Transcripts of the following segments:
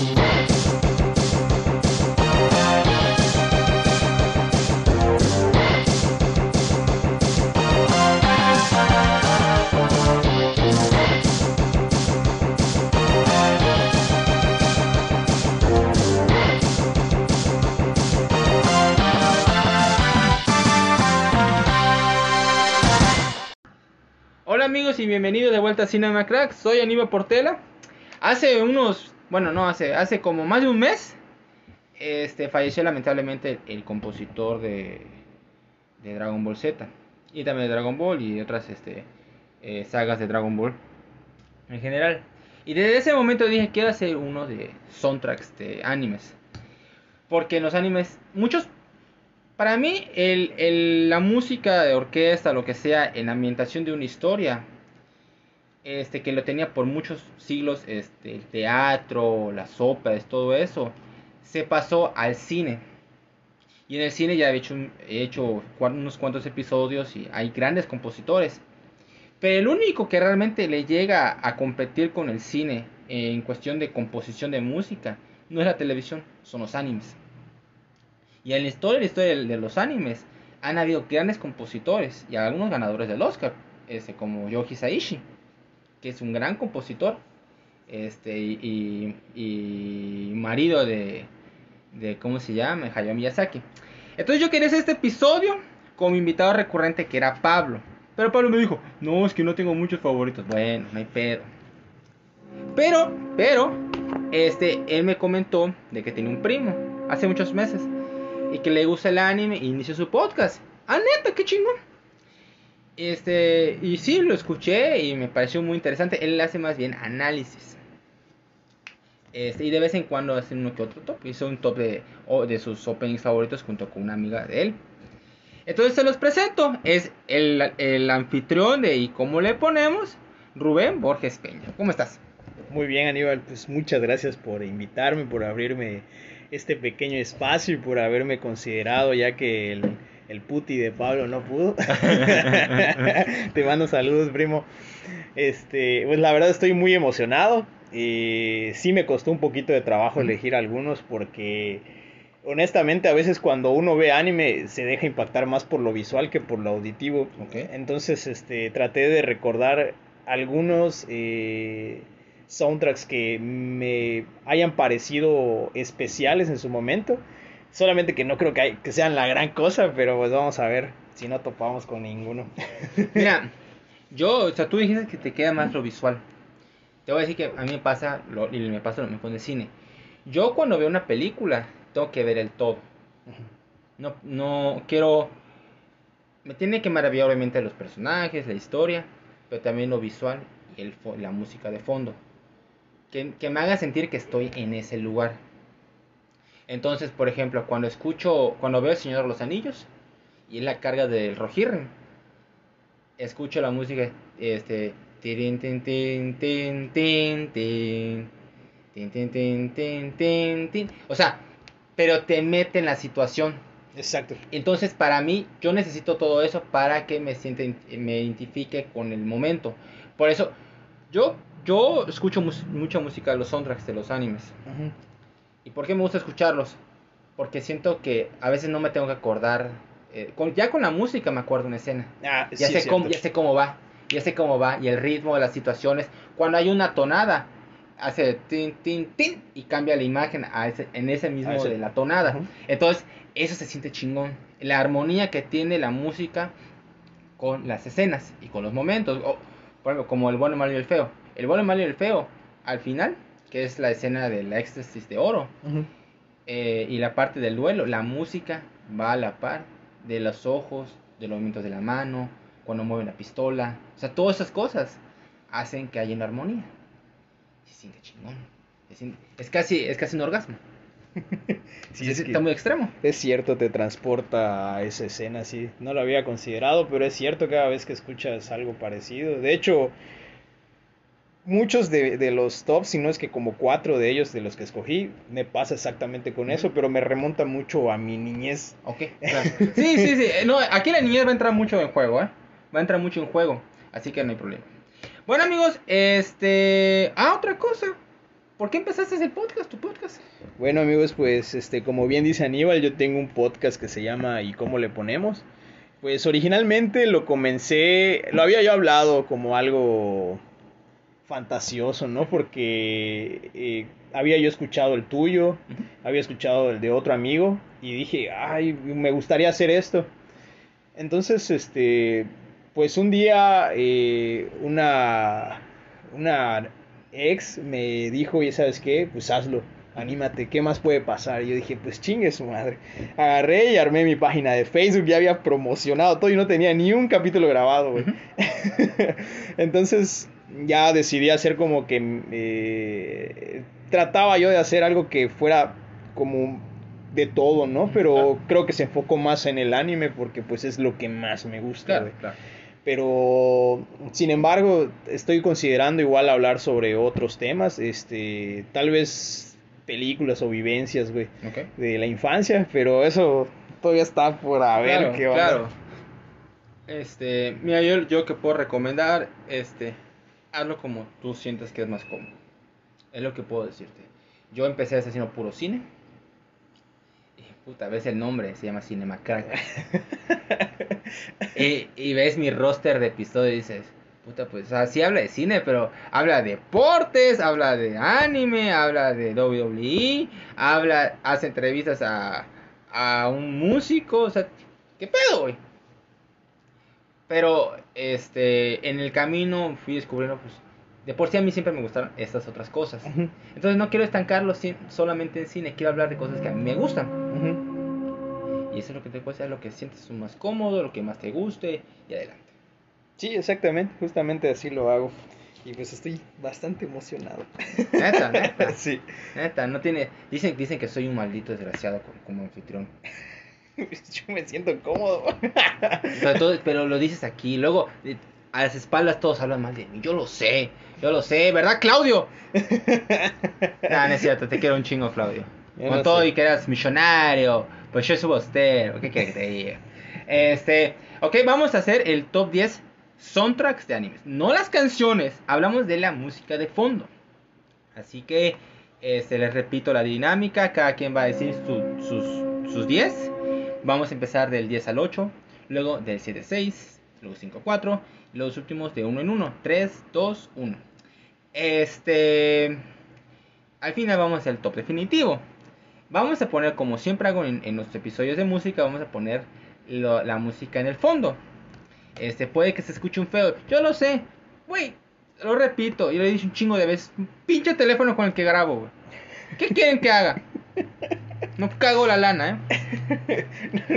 Hola amigos y bienvenidos de vuelta a Cinema Crack. Soy Aníbal Portela. Hace unos, bueno, no hace, hace como más de un mes, este falleció lamentablemente el, compositor de, de Dragon Ball Z y también de Dragon Ball y otras este eh, sagas de Dragon Ball en general. Y desde ese momento dije quiero hacer uno de soundtracks de animes. Porque en los animes, muchos para mí, el, el- la música de orquesta, lo que sea, en la ambientación de una historia, este, que lo tenía por muchos siglos, este, el teatro, las óperas, todo eso, se pasó al cine. Y en el cine ya he hecho, unos cuantos episodios y hay grandes compositores. Pero el único que realmente le llega a competir con el cine en cuestión de composición de música no es la televisión, son los animes. Y en la historia, de, los animes han habido grandes compositores y algunos ganadores del Oscar, este, como Yoji Saishi, que es un gran compositor, este, y, y- marido de, de, ¿cómo se llama? Hayao Miyazaki. Entonces yo quería hacer este episodio con mi invitado recurrente que era Pablo. Pero Pablo me dijo, no, es que no tengo muchos favoritos. Bueno, no hay pedo. Pero, pero, este, él me comentó de que tiene un primo hace muchos meses y que le gusta el anime y inició su podcast. Ah, neta, qué chingón. Este, y sí, lo escuché y me pareció muy interesante. Él hace más bien análisis. Este, y de vez en cuando hace uno que otro top. Hizo un top de, de sus openings favoritos junto con una amiga de él. Entonces se los presento. Es el, el anfitrión de ¿Y cómo le ponemos? Rubén Borges Peña. ¿Cómo estás? Muy bien, Aníbal, pues muchas gracias por invitarme, por abrirme este pequeño espacio y por haberme considerado, ya que el, el puti de Pablo no pudo. Te mando saludos, primo. Este, pues la verdad estoy muy emocionado. Y sí me costó un poquito de trabajo elegir algunos porque honestamente a veces cuando uno ve anime se deja impactar más por lo visual que por lo auditivo. Entonces, este, traté de recordar algunos eh, soundtracks que me hayan parecido especiales en su momento. Solamente que no creo que, hay- que sean la gran cosa, pero pues vamos a ver si no topamos con ninguno. Mira, yo, o sea, tú dijiste que te queda más lo visual. Te voy a decir que a mí me pasa, lo, y me pasa lo mismo con el cine. Yo cuando veo una película, tengo que ver el todo. No, no quiero... Me tiene que maravillar obviamente los personajes, la historia, pero también lo visual y el, la música de fondo. Que, que me haga sentir que estoy en ese lugar. Entonces, por ejemplo, cuando escucho, cuando veo El Señor de los Anillos y es la carga del Rohirrim, escucho la música, este, tin, tin, tin, tin, tin, tin, tin, tin, tin, tin, tin. o sea, pero te mete en la situación. Exacto. Entonces, para mí, yo necesito todo eso para que me sienta, me identifique con el momento. Por eso, yo, yo escucho mus- mucha música de los soundtracks de los animes. Ujú. ¿Y por qué me gusta escucharlos? Porque siento que a veces no me tengo que acordar. eh, con- ya con la música me acuerdo una escena. Ah, Ya, sí, sé cómo, ya sé cómo va. Ya sé cómo va. Y el ritmo de las situaciones. Cuando hay una tonada, hace tin, tin, tin. Y cambia la imagen a ese- en ese mismo ese- de la tonada. Entonces, eso se siente chingón. La armonía que tiene la música con las escenas y con los momentos. O, por ejemplo, como el bueno, el malo y el feo. El bueno, el malo y el feo, al final, que es la escena del éxtasis de oro, eh, y la parte del duelo, la música va a la par de los ojos, de los movimientos de la mano, cuando mueven la pistola. O sea, todas esas cosas hacen que haya una armonía. Se siente chingón. Se siente- Es casi, es casi un orgasmo. Sí, es Está muy extremo. Es cierto, te transporta a esa escena, sí. No lo había considerado, pero es cierto cada vez que escuchas algo parecido. De hecho, muchos de, de los tops, si no es que como cuatro de ellos de los que escogí, me pasa exactamente con eso, pero me remonta mucho a mi niñez. Ok, claro. Sí, sí, sí. Eh, No, aquí la niñez va a entrar mucho en juego, ¿eh? Va a entrar mucho en juego. Así que no hay problema. Bueno, amigos, este. Ah, otra cosa. ¿por qué empezaste el podcast, tu podcast? Bueno, amigos, pues este como bien dice Aníbal, yo tengo un podcast que se llama ¿Y cómo le ponemos? Pues originalmente lo comencé, lo había yo hablado como algo fantasioso, ¿no? Porque eh, había yo escuchado el tuyo, había escuchado el de otro amigo y dije, ay, me gustaría hacer esto. Entonces, este, pues un día eh, una, una ex me dijo, y sabes qué, pues hazlo, anímate, ¿qué más puede pasar? Y yo dije, pues chingue su madre. Agarré y armé mi página de Facebook, ya había promocionado todo y no tenía ni un capítulo grabado, güey. Entonces ya decidí hacer como que eh, trataba yo de hacer algo que fuera como de todo, ¿no? Pero creo que se enfocó más en el anime porque pues es lo que más me gusta, Pero, sin embargo, estoy considerando igual hablar sobre otros temas, este, tal vez películas o vivencias, güey, de la infancia, pero eso todavía está por a ver qué va. Claro. Este, mira, yo, yo que puedo recomendar, este, hazlo como tú sientes que es más cómodo. Es lo que puedo decirte. Yo empecé haciendo puro cine. Y puta, ves el nombre, se llama Cinema Crack. y, y, ves mi roster de episodios y dices, puta, pues, o sea, sí habla de cine, pero habla de deportes, habla de anime, habla de WWE, habla, hace entrevistas a, a un músico, o sea, ¿qué pedo, güey? Pero, este, en el camino fui descubriendo, pues, de por sí a mí siempre me gustaron estas otras cosas. Entonces no quiero estancarlo solamente en cine, quiero hablar de cosas que a mí me gustan. Y eso es lo que te puede ser lo que sientes más cómodo, lo que más te guste y adelante. Sí, exactamente, justamente así lo hago. Y pues estoy bastante emocionado. Neta, neta. sí. Neta, no tiene. Dicen, dicen que soy un maldito desgraciado como, anfitrión. Yo me siento cómodo. pero lo dices aquí. Luego, eh, a las espaldas todos hablan mal de mí. Yo lo sé, yo lo sé, ¿verdad, Claudio? no, no es cierto, te quiero un chingo, Claudio. Con todo y que eras millonario, pues yo soy bostero, ¿qué quieres que te diga? Este, ok, vamos a hacer el top 10 soundtracks de animes. No las canciones, hablamos de la música de fondo. Así que, este, les repito la dinámica, cada quien va a decir sus, sus 10. Vamos a empezar del 10 al 8, luego del 7 al 6, luego 5 al 4 los últimos de uno en uno. 3, 2, 1. Este. Al final vamos al top definitivo. Vamos a poner, como siempre hago en, en nuestros episodios de música, vamos a poner la música en el fondo. Este, puede que se escuche un feo. Yo lo sé. Güey, lo repito. Yo lo he dicho un chingo de veces. Pinche teléfono con el que grabo. ¿Qué quieren que haga? No cago la lana, ¿eh?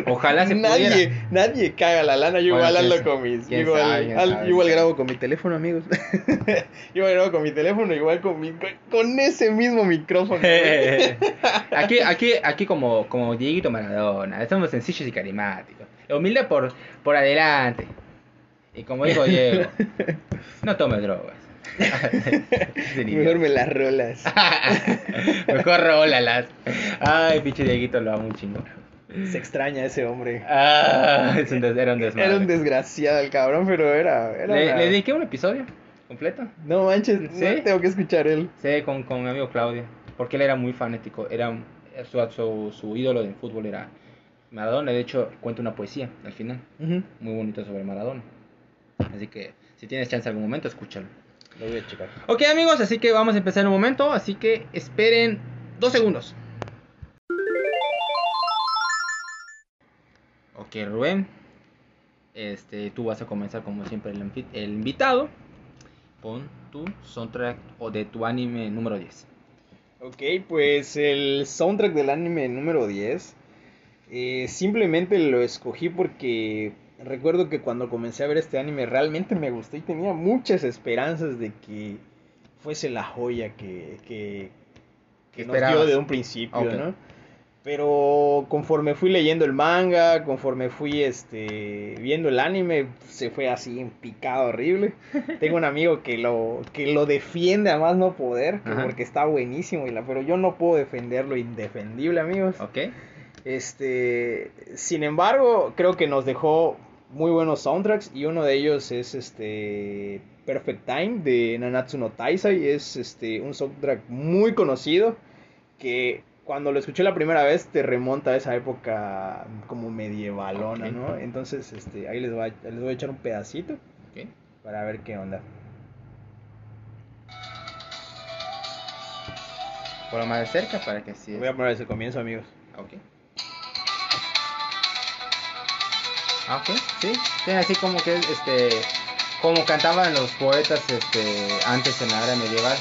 Ojalá se nadie, pudiera. Nadie caga la lana. Yo igual ando con mis. Igual, igual grabo con mi teléfono, amigos. yo igual grabo con mi teléfono, igual con mi, con ese mismo micrófono. aquí, aquí, aquí como, como Dieguito Maradona. Somos sencillos y carismáticos. Humilde por, por adelante. Y como dijo Diego, no tome drogas. Mejor me las rolas. Mejor rolalas. Ay, pinche Dieguito lo amo un chingo. Se extraña ese hombre. Ah, es un era un desmadre. Era un desgraciado el cabrón, pero era. era le, le, dediqué un episodio completo. No manches, ¿Sí? tengo que escuchar él. Sí, con, con mi amigo Claudio. Porque él era muy fanático. Era su, su, su ídolo de fútbol era Maradona. De hecho, cuenta una poesía al final. Muy bonito sobre Maradona. Así que si tienes chance algún momento, escúchalo. Lo voy a checar. Ok amigos, así que vamos a empezar en un momento, así que esperen dos segundos. Ok Rubén, este, tú vas a comenzar como siempre el, el invitado. Pon tu soundtrack o de tu anime número 10. Ok, pues el soundtrack del anime número 10 eh, simplemente lo escogí porque recuerdo que cuando comencé a ver este anime realmente me gustó y tenía muchas esperanzas de que fuese la joya que, que, que nos dio de un principio, ¿no? Pero conforme fui leyendo el manga, conforme fui este viendo el anime, se fue así en picado horrible. Tengo un amigo que lo que lo defiende a más no poder, porque está buenísimo, y la, pero yo no puedo defender lo indefendible, amigos. Ok. Este, sin embargo, creo que nos dejó muy buenos soundtracks y uno de ellos es este Perfect Time de Nanatsu no Taisai. Es este, un soundtrack muy conocido que cuando lo escuché la primera vez te remonta a esa época como medievalona. ¿no? Entonces este, ahí les, va, les voy a echar un pedacito para ver qué onda. Por más de cerca para que sí. Voy a poner ese comienzo, amigos. Ok. Ah, ok, sí. Sí, así como que este. Como cantaban los poetas este, antes en la era medieval.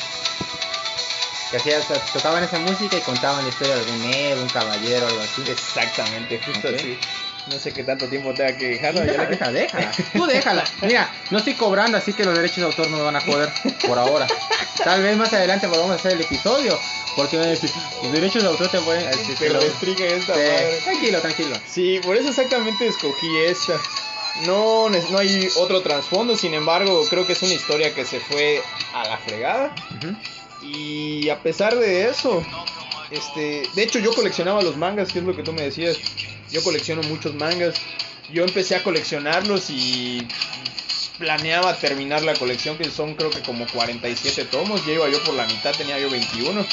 Que hacían, tocaban esa música y contaban la historia de algún héroe, un caballero, algo así. Exactamente, justo así. No sé qué tanto tiempo tenga que dejarlo. Déjala, le- déjala, déjala. Tú déjala. Mira, no estoy cobrando, así que los derechos de autor no me van a joder por ahora. Tal vez más adelante volvamos a hacer el episodio. Porque van a decir, los derechos de autor te pueden. Te te lo- restringen esta Sí, madre. Tranquilo, tranquilo. Sí, por eso exactamente escogí esta. No, no hay otro trasfondo, sin embargo, creo que es una historia que se fue a la fregada. Y a pesar de eso, este, de hecho yo coleccionaba los mangas, que es lo que tú me decías. Yo colecciono muchos mangas. Yo empecé a coleccionarlos y planeaba terminar la colección, que son creo que como 47 tomos. Ya iba yo por la mitad, tenía yo 21. Ujú.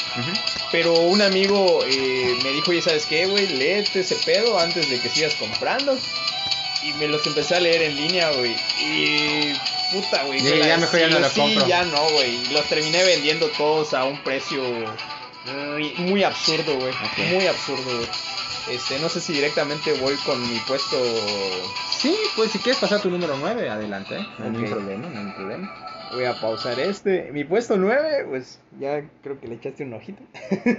Pero un amigo eh, me dijo, oye, ¿sabes qué, güey? Léete ese pedo antes de que sigas comprando. Y me los empecé a leer en línea, güey. Y puta, güey. Sí, ya mejor ya no los sí, compro. ya no, güey. Los terminé vendiendo todos a un precio muy, muy absurdo, güey. Muy absurdo, güey. Este, no sé si directamente voy con mi puesto. Sí, pues si quieres pasar tu número 9, adelante. ¿eh? No hay ningún problema, no hay ningún problema. Voy a pausar este. Mi puesto 9, pues ya creo que le echaste un ojito.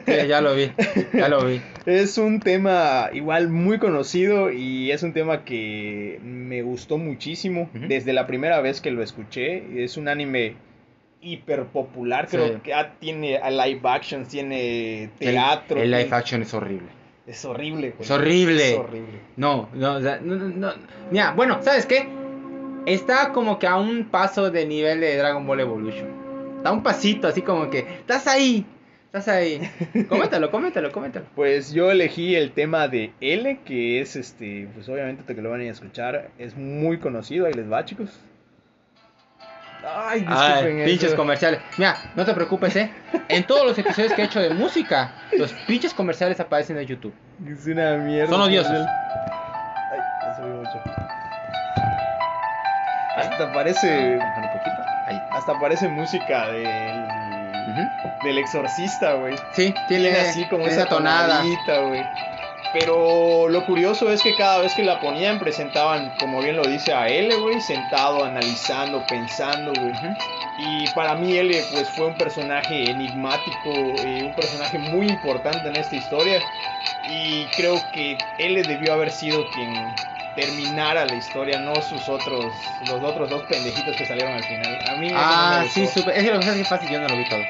Sí, ya lo vi, ya lo vi. Es un tema igual muy conocido y es un tema que me gustó muchísimo desde la primera vez que lo escuché. Es un anime hiper popular, creo Sí. que ya tiene a live action, tiene teatro. El, el live action es horrible. Es horrible, güey. Es horrible. Es horrible. No, no, o sea, no, no, no. Mira, bueno, ¿sabes qué? Está como que a un paso de nivel de Dragon Ball Evolution. Da un pasito, así como que, estás ahí, estás ahí. Coméntalo, coméntalo, coméntalo. Pues yo elegí el tema de L, que es este, pues obviamente que lo van a ir a escuchar, es muy conocido, ahí les va, chicos. Ay, disculpen Ay, pinches eso. comerciales. Mira, no te preocupes, eh. En todos los episodios que he hecho de música, los pinches comerciales aparecen en YouTube. Es una mierda. Son odiosos. Ay, ya subí mucho. Hasta parece. Bájale un poquito. Ahí. Hasta parece música del. Del exorcista, güey. Sí, tiene, Tiene así como esa esa tonada. tonadita, güey. Pero lo curioso es que cada vez que la ponían presentaban, como bien lo dice a L, güey, sentado, analizando, pensando, güey. Y para mí L pues fue un personaje enigmático, eh, un personaje muy importante en esta historia. Y creo que L debió haber sido quien terminara la historia, no sus otros, los otros dos pendejitos que salieron al final. A mí eso no Ah, me sí, súper. Es que lo que pasa es que fácil, yo no lo vi todo.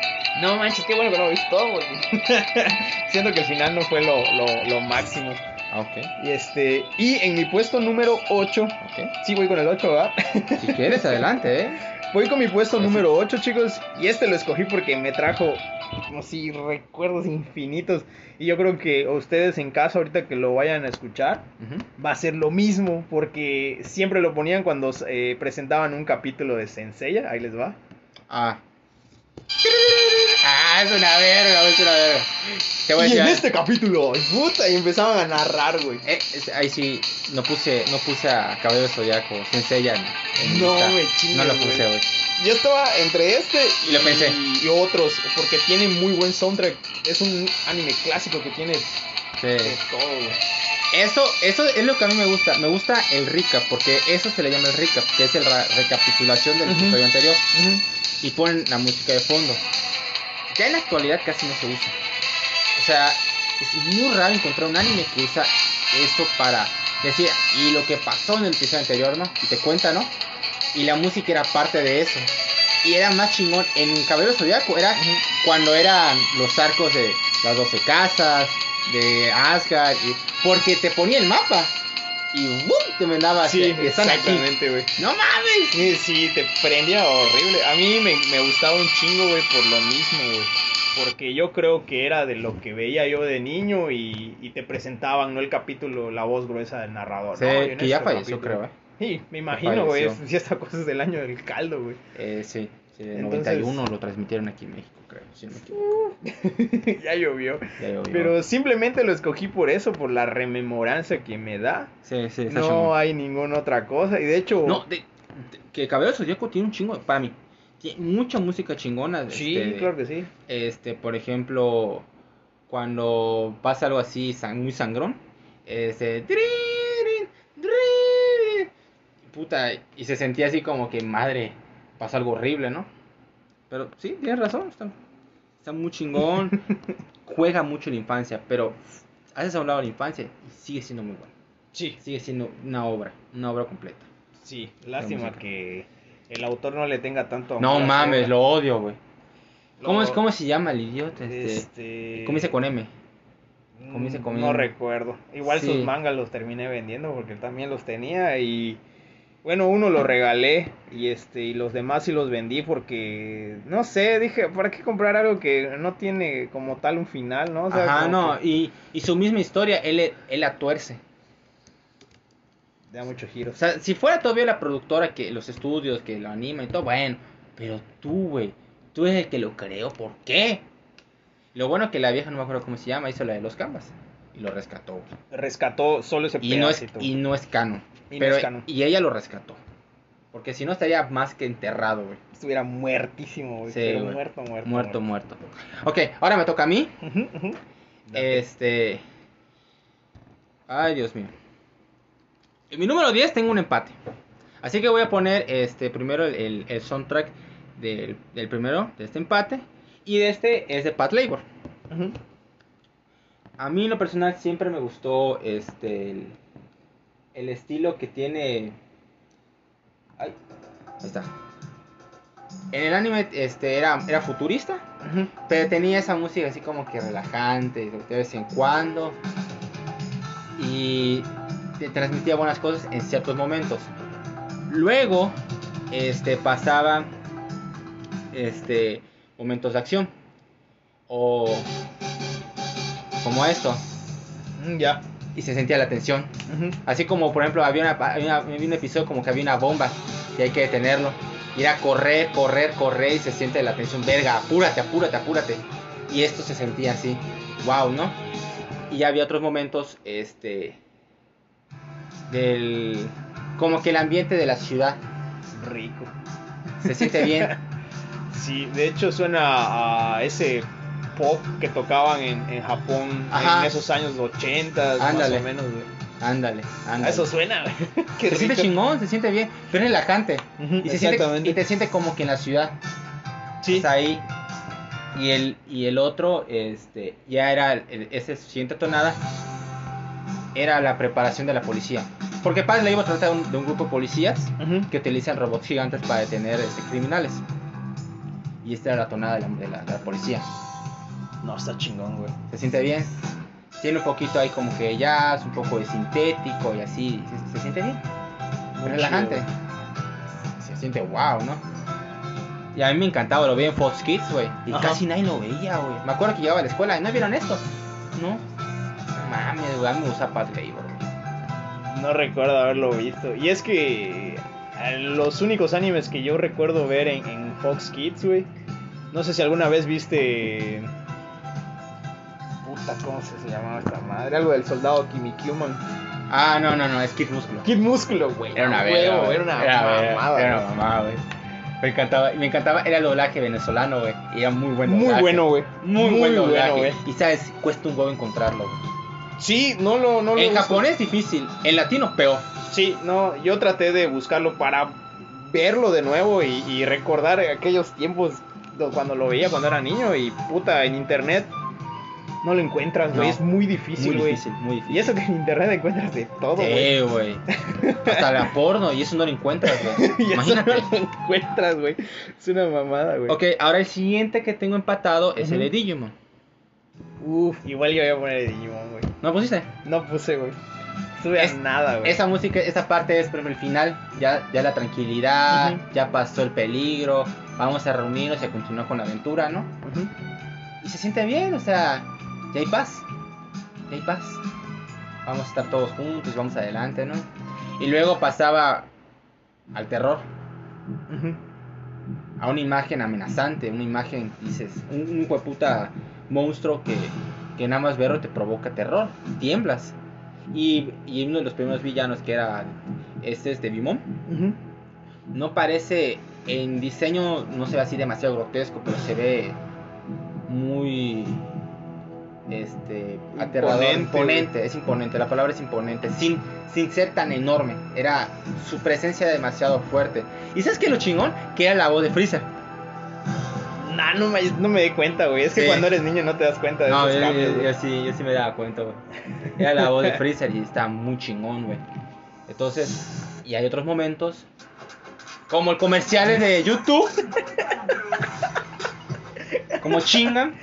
No manches, qué bueno que no lo viste todo. Siento que el final no fue lo, lo, lo máximo. Ah, ok, Y este, y en mi puesto número 8, ok. sí voy con el 8, ¿verdad? Si quieres, adelante, eh. Voy con mi puesto número 8, chicos. Y este lo escogí porque me trajo, como si recuerdos infinitos. Y yo creo que ustedes en casa, ahorita que lo vayan a escuchar, va a ser lo mismo. Porque siempre lo ponían cuando eh, presentaban un capítulo de Senseiya. Ahí les va. Ah. Ah, es una verga, es una verga. Te voy a Y decir. en este capítulo, puta, y empezaban a narrar, güey. Eh, es- ahí sí, no puse, no puse a Cabello Zodiaco, Senseiya en, mi No lista. me chingues, No lo güey. puse, güey. Yo estaba entre este Y lo pensé. y otros, porque tiene muy buen soundtrack. Es un anime clásico que tiene Sí. de todo, güey. Eso, eso es lo que a mí me gusta. Me gusta el recap, porque eso se le llama el recap, que es la recapitulación del episodio anterior. Y ponen la música de fondo. Ya en la actualidad casi no se usa. O sea, es muy raro encontrar un anime que usa eso para decir, y lo que pasó en el episodio anterior, ¿no? Y te cuenta, ¿no? Y la música era parte de eso. Y era más chingón. En Cabello Zodiaco era cuando eran los arcos de las 12 casas, de Asgard, y- porque te ponía el mapa y ¡bum! te mandaba Sí, hacia- están exactamente, güey. ¡No mames! Sí, sí, te prendía horrible. A mí me, me gustaba un chingo, güey, por lo mismo, güey. Porque yo creo que era de lo que veía yo de niño y, y te presentaban, ¿no? El capítulo, la voz gruesa del narrador. Sí, ¿no? Que ya falleció, capítulo- creo, ¿eh? Sí, me imagino, güey. Si esta cosa es del año del caldo, güey. Eh, sí, en Entonces- 91 lo transmitieron aquí en México, creo. Si no me equivoco. ya llovió. Ya llovió. Pero simplemente lo escogí por eso, por la rememoranza que me da. Sí, sí, está No chingón. hay ninguna otra cosa. Y de hecho, No, de, de- que Cabello Zodíaco tiene un chingo, para mí, tiene mucha música chingona. sí, este, claro que sí. Este, por ejemplo, cuando pasa algo así san- muy sangrón, este, puta, y se sentía así como que madre, pasa algo horrible, ¿no? Pero sí, tienes razón, está, está muy chingón, juega mucho la infancia, pero haces a un lado la infancia y sigue siendo muy bueno, Sí, sigue siendo una obra, una obra completa. sí. Lástima que el autor no le tenga tanto amor No mames, lo odio, güey. ¿Cómo, Lo- es, ¿Cómo se llama el idiota? Este, Este... Comienza con M. comienza Mm, con No M. recuerdo. Igual Sí. sus mangas los terminé vendiendo porque también los tenía y bueno, uno lo regalé y este y los demás sí los vendí porque no sé, dije, ¿para qué comprar algo que no tiene como tal un final, no? O sea, Ajá, no, que y, y su misma historia, él, él la tuerce. da muchos O giros. sea, si fuera todavía la productora que los estudios, que lo anima y todo, bueno, pero tú, güey, tú eres el que lo creó, ¿por qué? Lo bueno que la vieja, no me acuerdo cómo se llama, hizo la de los canvas y lo rescató. Rescató solo ese Y no es, y no es canon. Y pero, ella lo rescató. Porque si no estaría más que enterrado, güey. Estuviera muertísimo, güey. Sí, pero güey. muerto, muerto. Muerto, muerto. Ok, ahora me toca a mí. Este. Ay, Dios mío. En mi número 10 tengo un empate. Así que voy a poner este primero el, el- el soundtrack del, del primero, de este empate. Y de este es de Pat Labor. A mí en lo personal siempre me gustó este el, el estilo que tiene. Ay, ahí está. En el anime este era, era futurista. Pero tenía esa música así como que relajante de vez en cuando. Y te transmitía buenas cosas en ciertos momentos. Luego, este, pasaba este, momentos de acción. O como esto. Mm, Ya. Y se sentía la tensión. Así como, por ejemplo, había, una, había, un episodio como que había una bomba y hay que detenerlo. Y era correr, correr, correr y se siente la tensión. Verga, apúrate, apúrate, apúrate. Y esto se sentía así. Wow, ¿no? Y ya había otros momentos, este... Del... Como que el ambiente de la ciudad Rico. se siente bien. Sí, de hecho suena a ese pop que tocaban en, en Japón Ajá. en esos años 80 más o menos. güey. Ándale, ándale. Eso suena. Se siente chingón, se siente bien. Pero es relajante. Ujú, Y, se siente, y te siente como que en la ciudad. Sí. Está ahí. Y el, y el otro, este, ya era, el- ese siguiente tonada, era la preparación de la policía. Porque Paz le iba a tratar de un, de un grupo de policías que utilizan robots gigantes para detener este, criminales. Y esta era la tonada de la, de la- de la policía. No, está chingón, güey. Se siente bien. Tiene un poquito ahí como que jazz, un poco de sintético y así. Se, se siente bien. Muy relajante. chido, Se siente wow, ¿no? Y a mí me encantaba, lo veía en Fox Kids, güey. Y Ajá. casi nadie lo veía, güey. Me acuerdo que llegaba a la escuela y no vieron esto. No. Mames, güey, a mí me gusta Pat Labor, güey. No recuerdo haberlo visto. Y es que eh, los únicos animes que yo recuerdo ver en, en Fox Kids, güey. No sé si alguna vez viste. Puta, ¿cómo se llamaba esta madre? Algo del soldado Kimikuman. Ah, no, no, no, es Kid Músculo. Kid Músculo, güey. Era una verga. Era una Era mamada. Era una mamada, güey. Me encantaba, me encantaba, era el doblaje venezolano, güey. Era muy bueno. Muy bueno, güey. Muy, Muy buen doblaje. bueno, güey. y sabes, cuesta un huevo encontrarlo, güey. Sí, no lo. No lo En japonés difícil, en latino peor. Sí, no, yo traté de buscarlo para verlo de nuevo y, y recordar aquellos tiempos do- cuando lo veía cuando era niño y puta, en internet no lo encuentras, güey, No. es muy difícil, Muy güey. difícil, muy difícil. Y eso que en internet encuentras de todo, güey. Sí, güey. Hasta la porno, y eso no lo encuentras, güey. y eso Imagínate. no lo encuentras, güey. Es una mamada, güey. Ok, ahora el siguiente que tengo empatado es el de. Digimon. Uf, igual yo voy a poner el Digimon, güey. ¿No pusiste? No puse, güey. Estuve Es- a nada, güey. Esa música, esa parte es, ejemplo, el final, ya, ya la tranquilidad, ya pasó el peligro, vamos a reunirnos y a continuar con la aventura, ¿no? Y se siente bien, o sea, ya hay paz, ya hay paz. Vamos a estar todos juntos, vamos adelante, ¿no? Y luego pasaba al terror, a una imagen amenazante, una imagen, dices, un, un hueputa monstruo que, que nada más verlo te provoca terror, tiemblas. Y, y uno de los primeros villanos que era este es de Bimon, no parece en diseño, no se ve así demasiado grotesco, pero se ve muy este aterrador, Imponente, imponente, es imponente, la palabra es imponente, sin, sin ser tan enorme, era su presencia demasiado fuerte. ¿Y sabes qué lo chingón? Que era la voz de Freezer. Nah, no me, no me di cuenta, güey. Es que Sí. cuando eres niño no te das cuenta de No, esos yo, cambios, yo- yo sí, yo sí me daba cuenta, güey. Era la voz de Freezer y está muy chingón, güey. Entonces, y hay otros momentos, como el comercial de YouTube, como chingan,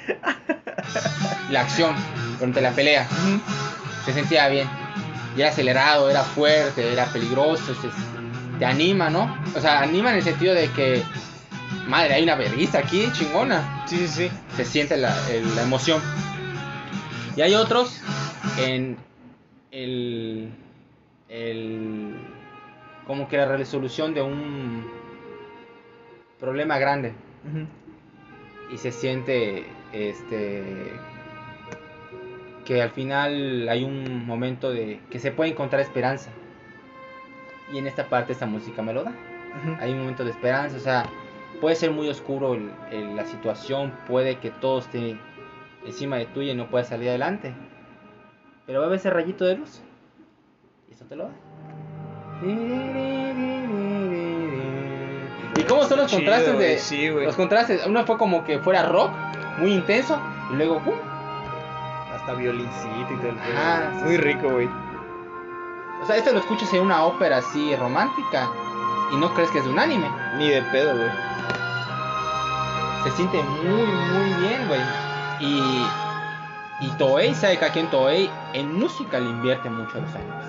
la acción durante la pelea. Se sentía bien. Y era acelerado, era fuerte, era peligroso, se- te anima, ¿no? O sea, anima en el sentido de que, madre, hay una vergüenza aquí, chingona Sí, sí, sí. se siente la, el- la emoción. Y hay otros en el, el como que la resolución de un problema grande. Y se siente este que al final hay un momento de que se puede encontrar esperanza. Y en esta parte esta música me lo da hay un momento de esperanza, o sea, puede ser muy oscuro el- el- la situación, puede que todo esté encima de tuya y no puedas salir adelante, pero va a haber ese rayito de luz y eso te lo da. ¿Y cómo son los Chido, contrastes de Sí, los contrastes? Uno fue como que fuera rock, muy intenso, y luego ¡pum! Hasta violincito y todo el sí, Muy rico, güey. O sea, esto lo escuchas en una ópera así romántica y no crees que es de un anime. Ni de pedo, güey. se siente muy, muy bien, güey. Y, y Toei, sabe que aquí en Toei, en música le invierte mucho a los animes.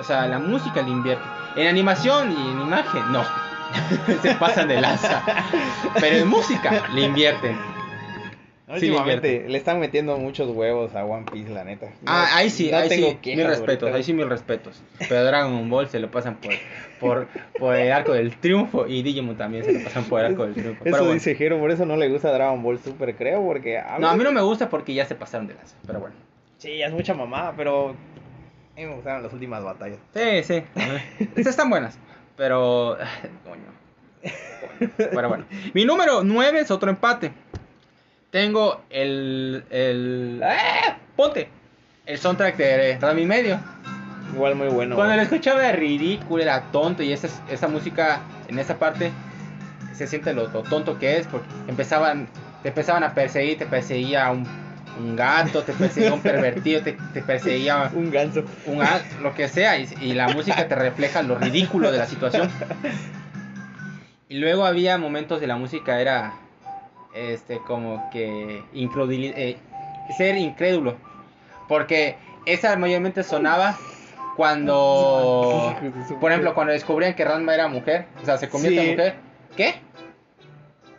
O sea, la música le invierte. En animación y en imagen, no. se pasan de lanza. Pero en música le invierten. Sí, le Últimamente le están metiendo muchos huevos a One Piece, la neta. No- Ah, ahí sí, no ahí tengo sí, quejas mis respetos, ahorita. ahí sí mis respetos. Pero Dragon Ball se lo pasan por, por, por el arco del triunfo y Digimon también se lo pasan por el arco del triunfo. Pero Eso bueno. dice Jero, por eso no le gusta Dragon Ball Super, creo, porque... A No, a mí no me gusta porque ya se pasaron de lanza, pero bueno. Sí, ya es mucha mamá, pero... A mí me gustaron las últimas batallas. Sí, sí. Estas están buenas. Pero. Coño. Coño. Pero bueno. Mi número 9 es otro empate. Tengo el. el ¡Ah! Ponte. El soundtrack de Rami Medio. Igual muy bueno. Cuando lo escuchaba era ridículo, era tonto. Y esa, esa música en esa parte se siente lo, lo tonto que es. Porque empezaban. Te empezaban a perseguir, te perseguía un, un gato, te perseguía un pervertido, te, te perseguía Un ganso. un lo que sea y, y la música te refleja lo ridículo de la situación y luego había momentos de la música era este como que eh, ser incrédulo porque esa mayormente sonaba cuando por ejemplo cuando descubrían que Ranma era mujer o sea se convierte Sí. en mujer ¿qué?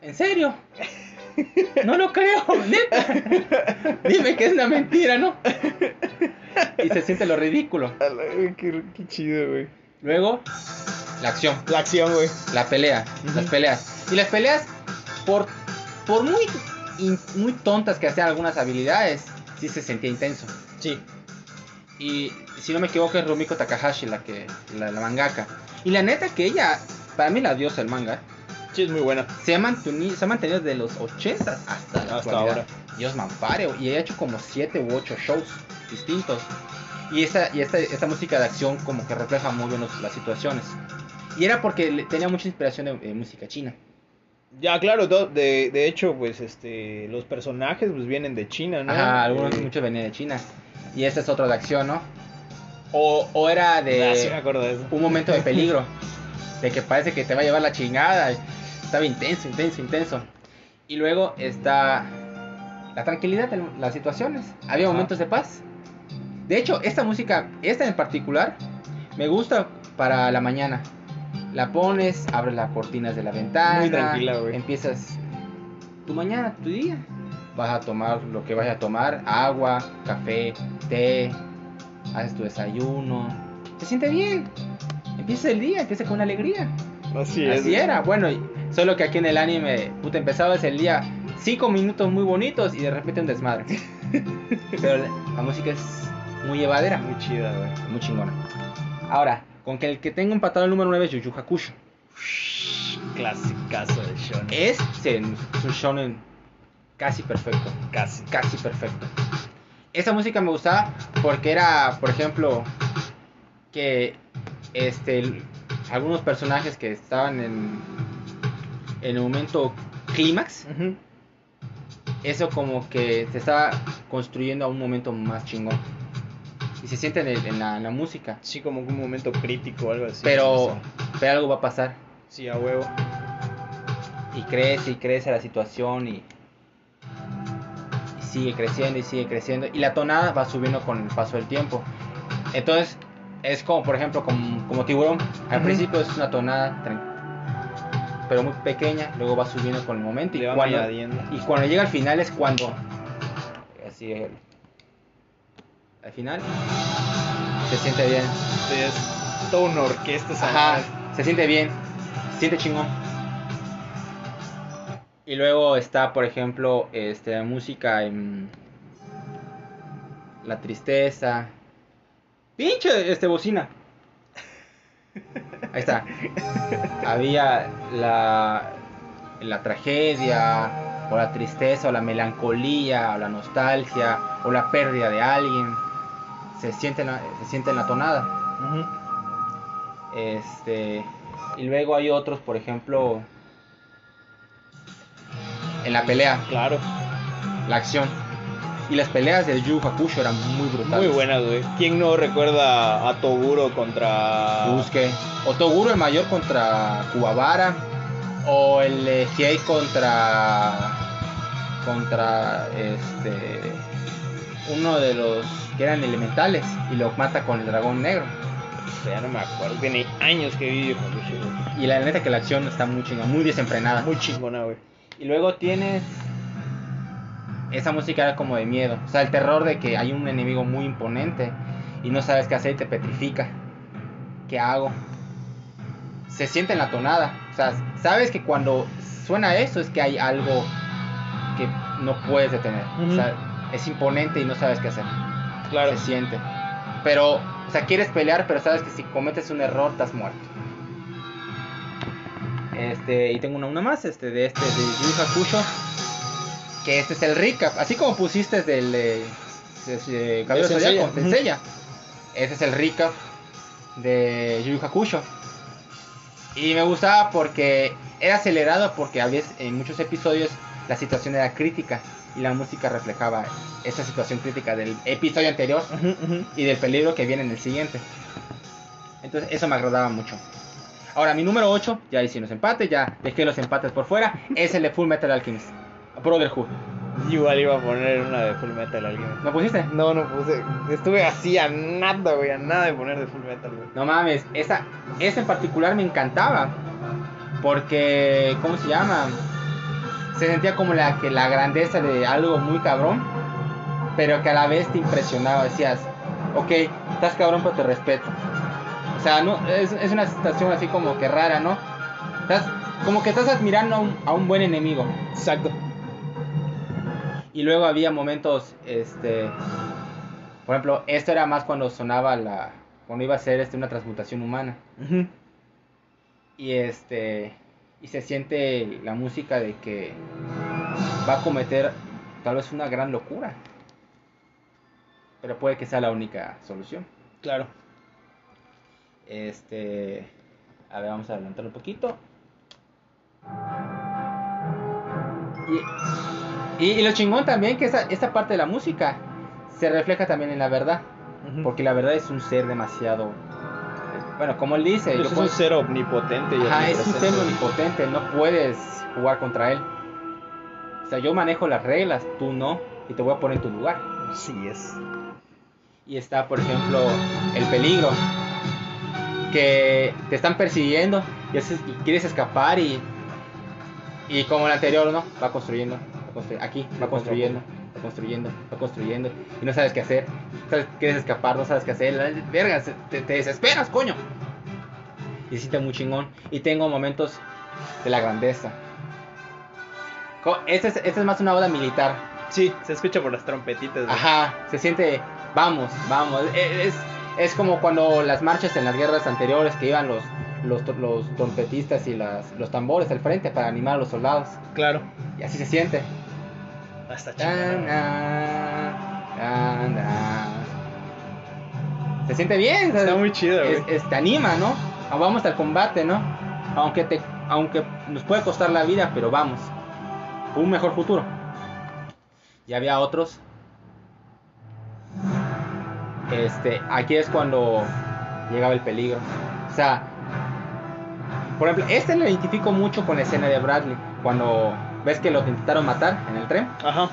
¿en serio? no lo creo neta dime que es una mentira ¿no? y se siente lo ridículo la- Qué, qué chido, güey. Luego, la acción, La acción, güey. la pelea, las peleas. Y las peleas, por, por muy, in- muy tontas que sean algunas habilidades, sí se sentía intenso. Sí. Y si no me equivoco es Rumiko Takahashi la que la, la mangaka. Y la neta que ella, para mí la diosa del manga, Sí, es muy buena. se ha, manteni- se ha mantenido desde los 80 hasta la Hasta ahora. Dios me ampare, y ha hecho como 7 u 8 shows distintos. Y esta, y esta, esta música de acción como que refleja muy bien los- las situaciones. Y era porque tenía mucha inspiración de, de música china. Ya, claro, de, de hecho, pues, este, los personajes, pues, vienen de China, ¿no? Ajá, algunos, Eh, muchos venían de China. Y esta es otra de acción, ¿no? O, o era ah, sí me de acuerdo de eso. un momento de peligro. De que parece que te va a llevar la chingada. Estaba intenso, intenso, intenso. Y luego está la tranquilidad de las situaciones. Había Ajá. momentos de paz. De hecho, esta música, esta en particular, me gusta para la mañana. La pones, abres las cortinas de la ventana. Muy tranquila, güey. Empiezas tu mañana, tu día. Vas a tomar lo que vayas a tomar: agua, café, té. Haces tu desayuno. Se siente bien. empieza el día, empieza con alegría. Así es. Así era, bueno, solo que aquí en el anime, puta, empezabas el día cinco minutos muy bonitos y de repente un desmadre. Pero la, la música es muy llevadera, Muy chida, güey. muy chingona. Ahora, con que el que tenga empatado el número 9 es Yu Hakusho. Clasicazo de shonen. Es un shonen casi perfecto, Casi. casi perfecto. Esa música me gustaba porque era, por ejemplo, que este algunos personajes que estaban en en el momento clímax, eso como que se estaba construyendo a un momento más chingón. Y se siente en, el- en la, en la música. Sí, como un momento crítico o algo así. Pero, pero algo va a pasar. Sí, a huevo. Y crece y crece la situación y, y sigue creciendo y sigue creciendo. Y la tonada va subiendo con el paso del tiempo. Entonces, es como, por ejemplo, como, como tiburón. Al principio es una tonada tran- pero muy pequeña, luego va subiendo con el momento. Y cuando, y cuando llega al final es cuando. Así el- al final. Se siente bien. Es toda una orquesta Ajá, se siente bien, se siente chingón. Y luego está, por ejemplo, este, música en la tristeza. Pinche, este, bocina. Ahí está. Había la, la tragedia, o la tristeza, o la melancolía, o la nostalgia, o la pérdida de alguien. Se siente en la, se siente en la tonada. Este. Y luego hay otros, por ejemplo. En la pelea, Claro. la acción. Y las peleas de Yu Hakusho eran muy brutales. Muy buenas, güey. ¿Quién no recuerda a Toguro contra. Busque. O Toguro el mayor contra Kuwabara. O el eh, Hiei contra. Contra. Este. Uno de los que eran elementales. Y lo mata con el dragón negro. Ya no me acuerdo. Tiene años que vi Hakusho. Y la neta que la acción está muy chingona, muy desenfrenada. Muy chingona, güey. Y luego tienes esa música era como de miedo, o sea, el terror de que hay un enemigo muy imponente y no sabes qué hacer y te petrifica. ¿Qué hago? Se siente en la tonada, o sea, sabes que cuando suena eso es que hay algo que no puedes detener. O sea, es imponente y no sabes qué hacer. Claro. Se siente. Pero, o sea, quieres pelear, pero sabes que si cometes un error estás muerto. Este, y tengo una, una más, este, de este, de Yu Hakusho. Que este es el recap. Así como pusiste del eh, de, Caballero De Senseiya. de Ujú. Senseiya. Ese es el recap de Yu Yu Hakusho. Y me gustaba porque era acelerado porque a veces en muchos episodios la situación era crítica y la música reflejaba esa situación crítica del episodio anterior y del peligro que viene en el siguiente. Entonces eso me agradaba mucho. Ahora mi número 8, ya hice los empates, ya dejé los empates por fuera, es el de Full Metal Alchemist. Brotherhood. Igual iba a poner una de Full Metal alguien. ¿Me pusiste? No, no puse. Estuve así a nada, güey. A nada de poner de Full Metal, güey. No mames, esa, esa en particular me encantaba. Porque, ¿cómo se llama? Se sentía como la, que la grandeza de algo muy cabrón. Pero que a la vez te impresionaba. Decías, ok, estás cabrón pero te respeto. O sea, no, es, es una situación así como que rara, ¿no? Estás, como que estás admirando a un, a un buen enemigo. Exacto. Y luego había momentos, este, por ejemplo, esto era más cuando sonaba la, cuando iba a ser este una transmutación humana. Y este, y se siente la música de que va a cometer tal vez una gran locura. Pero puede que sea la única solución. Claro. Este, a ver, vamos a adelantar un poquito. Y, y, y lo chingón también que esa, esta parte de la música se refleja también en la verdad. Porque la verdad es un ser demasiado... Bueno, como él dice, Pues es un ser omnipotente. y Ajá, es un ser omnipotente, no puedes jugar contra él. O sea, yo manejo las reglas, tú no, y te voy a poner en tu lugar. Sí es. Y está, por ejemplo, el peligro. Que te están persiguiendo y, quieres escapar y... Y como el anterior, ¿no? Va construyendo, aquí, va construyendo, va construyendo, va construyendo. Y no sabes qué hacer. Sabes, quieres escapar, no sabes qué hacer. la- Verga, se- te, te desesperas, coño. y siente muy chingón. Y tengo momentos de la grandeza. Esta es, esta es más una oda militar. Sí, se escucha por las trompetitas. güey. Ajá, se siente, vamos, vamos. E- Es, es como cuando las marchas en las guerras anteriores que iban los, los, los trompetistas y las, los tambores al frente para animar a los soldados. Claro. Y así se siente. Na, tan, na. Se siente bien. Está muy chido, güey. es- es- te anima, ¿no? Ah, Vamos al combate, ¿no? Aunque te, aunque nos puede costar la vida, pero vamos. Por un mejor futuro. Y había otros. Este, aquí es cuando llegaba el peligro. O sea, por ejemplo, este lo identifico mucho con la escena de Bradley. Cuando ves que lo intentaron matar en el tren Ajá,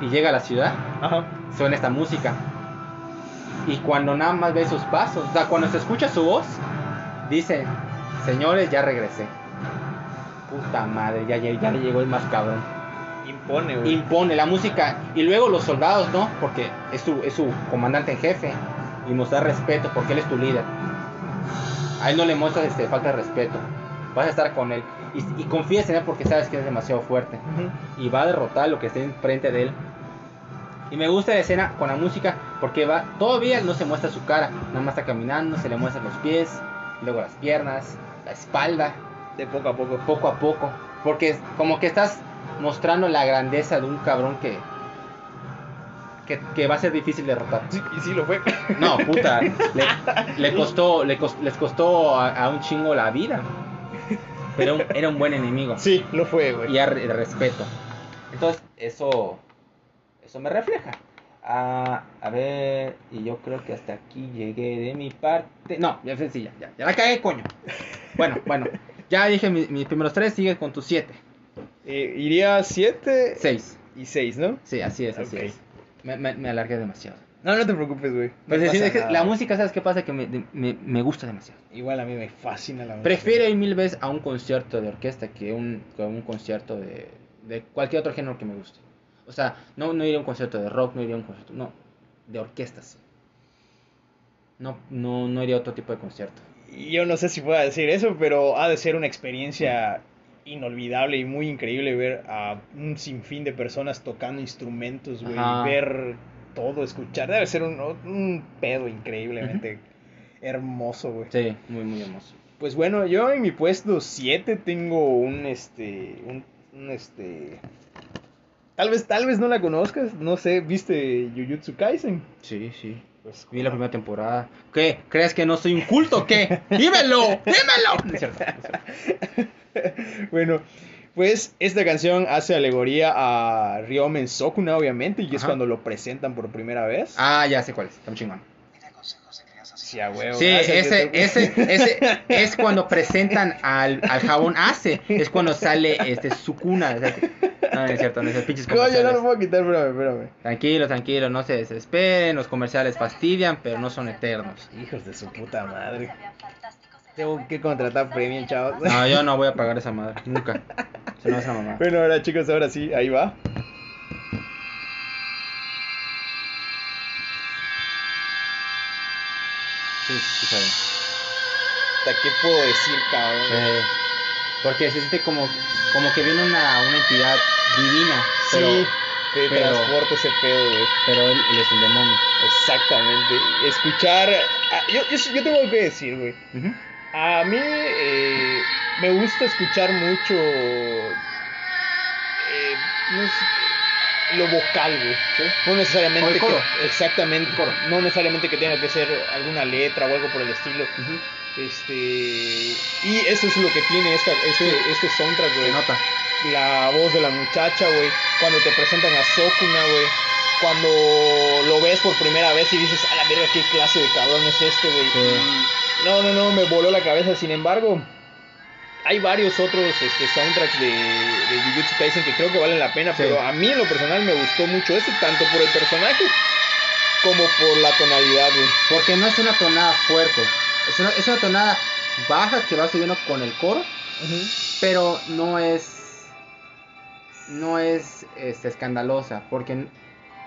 y llega a la ciudad, ajá. suena esta música. Y cuando nada más ves sus pasos, o sea, cuando se escucha su voz, dice, señores, ya regresé. Puta madre, ya, ya, ya le llegó el más cabrón. Impone, güey. Impone la música y luego los soldados, ¿no? Porque es su, es su comandante en jefe y mostrar respeto porque él es tu líder. A él no le muestras este, falta de respeto. Vas a estar con él y, y confías en él porque sabes que es demasiado fuerte Ujú. y va a derrotar lo que esté enfrente de él. Y me gusta la escena con la música porque va todavía no se muestra su cara, nada más está caminando, se le muestran los pies, luego las piernas, la espalda, De poco a poco. poco a poco, porque como que estás mostrando la grandeza de un cabrón que que, que va a ser difícil derrotar. Sí, y sí lo fue. No, puta, le, le costó le cos- les costó a, a un chingo la vida. Pero un- era un buen enemigo Sí, lo fue, güey. y a re- respeto. Entonces, eso eso me refleja. Ah, a ver, y yo creo que hasta aquí llegué de mi parte. No, ya sí, ya, ya, ya la cagué, coño. Bueno, bueno, ya dije mi- mis primeros tres, sigue con tus siete. Eh, iría 7 Seis. y 6, ¿no? Sí, así es, así es. Me, me, me alargué demasiado. No, no te preocupes, güey. No Pues es que la música, ¿sabes qué pasa? Que me, de- me, me gusta demasiado. Igual a mí me fascina la música. Prefiero ir mil veces a un concierto de orquesta que un, que un concierto de, de cualquier otro género que me guste. O sea, no, no iría a un concierto de rock, no iría a un concierto, no, de orquesta sí. No, no, no iría a otro tipo de concierto. Y Yo no sé si pueda decir eso, pero ha de ser una experiencia inolvidable y muy increíble ver a un sinfín de personas tocando instrumentos, güey. Ajá. Ver todo, escuchar. Debe ser un, un pedo increíblemente hermoso, güey. Sí, muy, muy hermoso. Pues bueno, yo en mi puesto 7 tengo un este un, un, este tal vez tal vez no la conozcas, no sé, ¿viste Jujutsu Kaisen? Sí, sí. Pues Vi la primera temporada. ¿Qué? ¿Crees que no soy un culto o qué? ¡Dímelo! ¡Dímelo! No es cierto, no es cierto. bueno, pues esta canción hace alegoría a Ryomen Sokuna obviamente y es cuando lo presentan por primera vez. Ah, ya sé cuál es. Está muy chingón. Sí, a huevo. Sí, gracias, ese, ese, ese es cuando presentan al, al jabón Ace. Es cuando sale este Sukuna. No, no es cierto, no es cierto. Pinches Coño, no comerciales. lo puedo quitar, espérame, espérame. Tranquilo, tranquilo, no se desesperen. Los comerciales fastidian, pero no son eternos. Hijos de su puta madre. Tengo que contratar premium, chavos. No, yo no voy a pagar esa madre. Nunca. Se una mamá. Bueno, ahora chicos, ahora sí, ahí va. Sí, sí, bien. Hasta qué puedo decir, cabrón. Eh, porque se siente como, como que viene una, una entidad divina. Pero, sí, te pero- transporta ese pedo, güey. pero él, él es un demonio. Exactamente. Escuchar. ah, Yo, yo, yo tengo que decir, güey. A mí eh, me gusta escuchar mucho. eh, no sé, lo vocal, güey. No necesariamente. O el coro. que- exactamente. El coro. No necesariamente que tenga que ser alguna letra o algo por el estilo. Este. Y eso es lo que tiene esta, este, Sí. este soundtrack, Se güey. nota. La voz de la muchacha, güey. Cuando te presentan a Sokuna, güey. Cuando lo ves por primera vez y dices, a la verga, qué clase de cabrón es este, güey. Sí. No, no, no, me voló la cabeza. Sin embargo, hay varios otros este, soundtracks de, de Jujutsu Kaisen que creo que valen la pena. Sí. Pero a mí, en lo personal, me gustó mucho este, tanto por el personaje como por la tonalidad, güey. Porque no es una tonada fuerte. Es una, es una tonada baja que va subiendo con el coro. Pero no es. No es este, escandalosa. Porque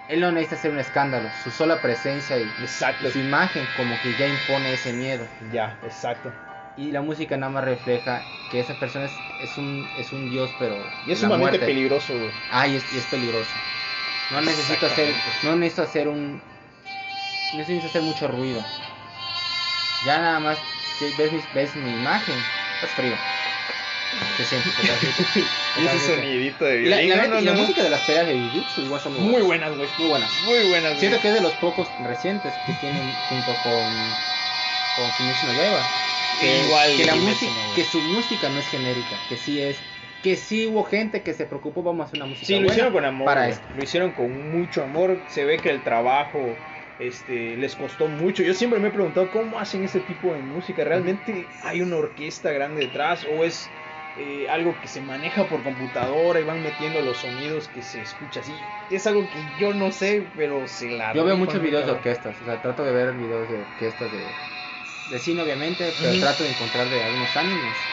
él no necesita hacer un escándalo. Su sola presencia y, Exacto. y su imagen, como que ya impone ese miedo. Ya, exacto. y la música nada más refleja que esa persona es, es un es un dios pero Y es sumamente muerte. peligroso, güey. Ay, es, y es peligroso. No necesito hacer, no necesito hacer un, no necesito hacer mucho ruido. Ya nada más ves, mi- ves mi imagen, es frío. Se siente totalmente. Y ese sonidito de la, violín. la no, neta- no, y la no. música de las peleas de Jujutsu igual son muy, Muy buenas. güey. Muy buenas. Muy buenas, güey. Siento que es de los pocos recientes que tienen junto con con Kimetsu no Yaiba. Que, Igual que la música, que su música no es genérica, que sí es, que sí hubo gente que se preocupó, vamos a hacer una música Sí, lo buena hicieron con amor. para esto. Lo hicieron con mucho amor. Se ve que el trabajo este, les costó mucho. Yo siempre me he preguntado cómo hacen ese tipo de música. ¿Realmente hay una orquesta grande detrás o es eh, algo que se maneja por computadora y van metiendo los sonidos que se escucha así? Es algo que yo no sé, pero se la. Yo veo muchos videos de orquestas, o sea, trato de ver videos de orquestas de, de cine obviamente, pero trato de encontrar de algunos animes,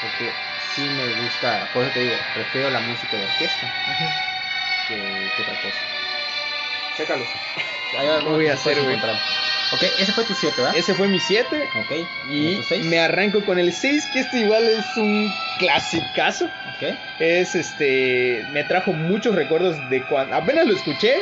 porque sí me gusta, por eso te digo, prefiero la música de orquesta que, que otra cosa. Chécalo. Hay Lo voy a hacer, güey. Ok, ese fue tu 7, ¿verdad? Ese fue mi 7. Ok, Y tu 6. me arranco con el 6, que este igual es un clasicazo. Ok. Es este. Me trajo muchos recuerdos de cuando. Apenas lo escuché.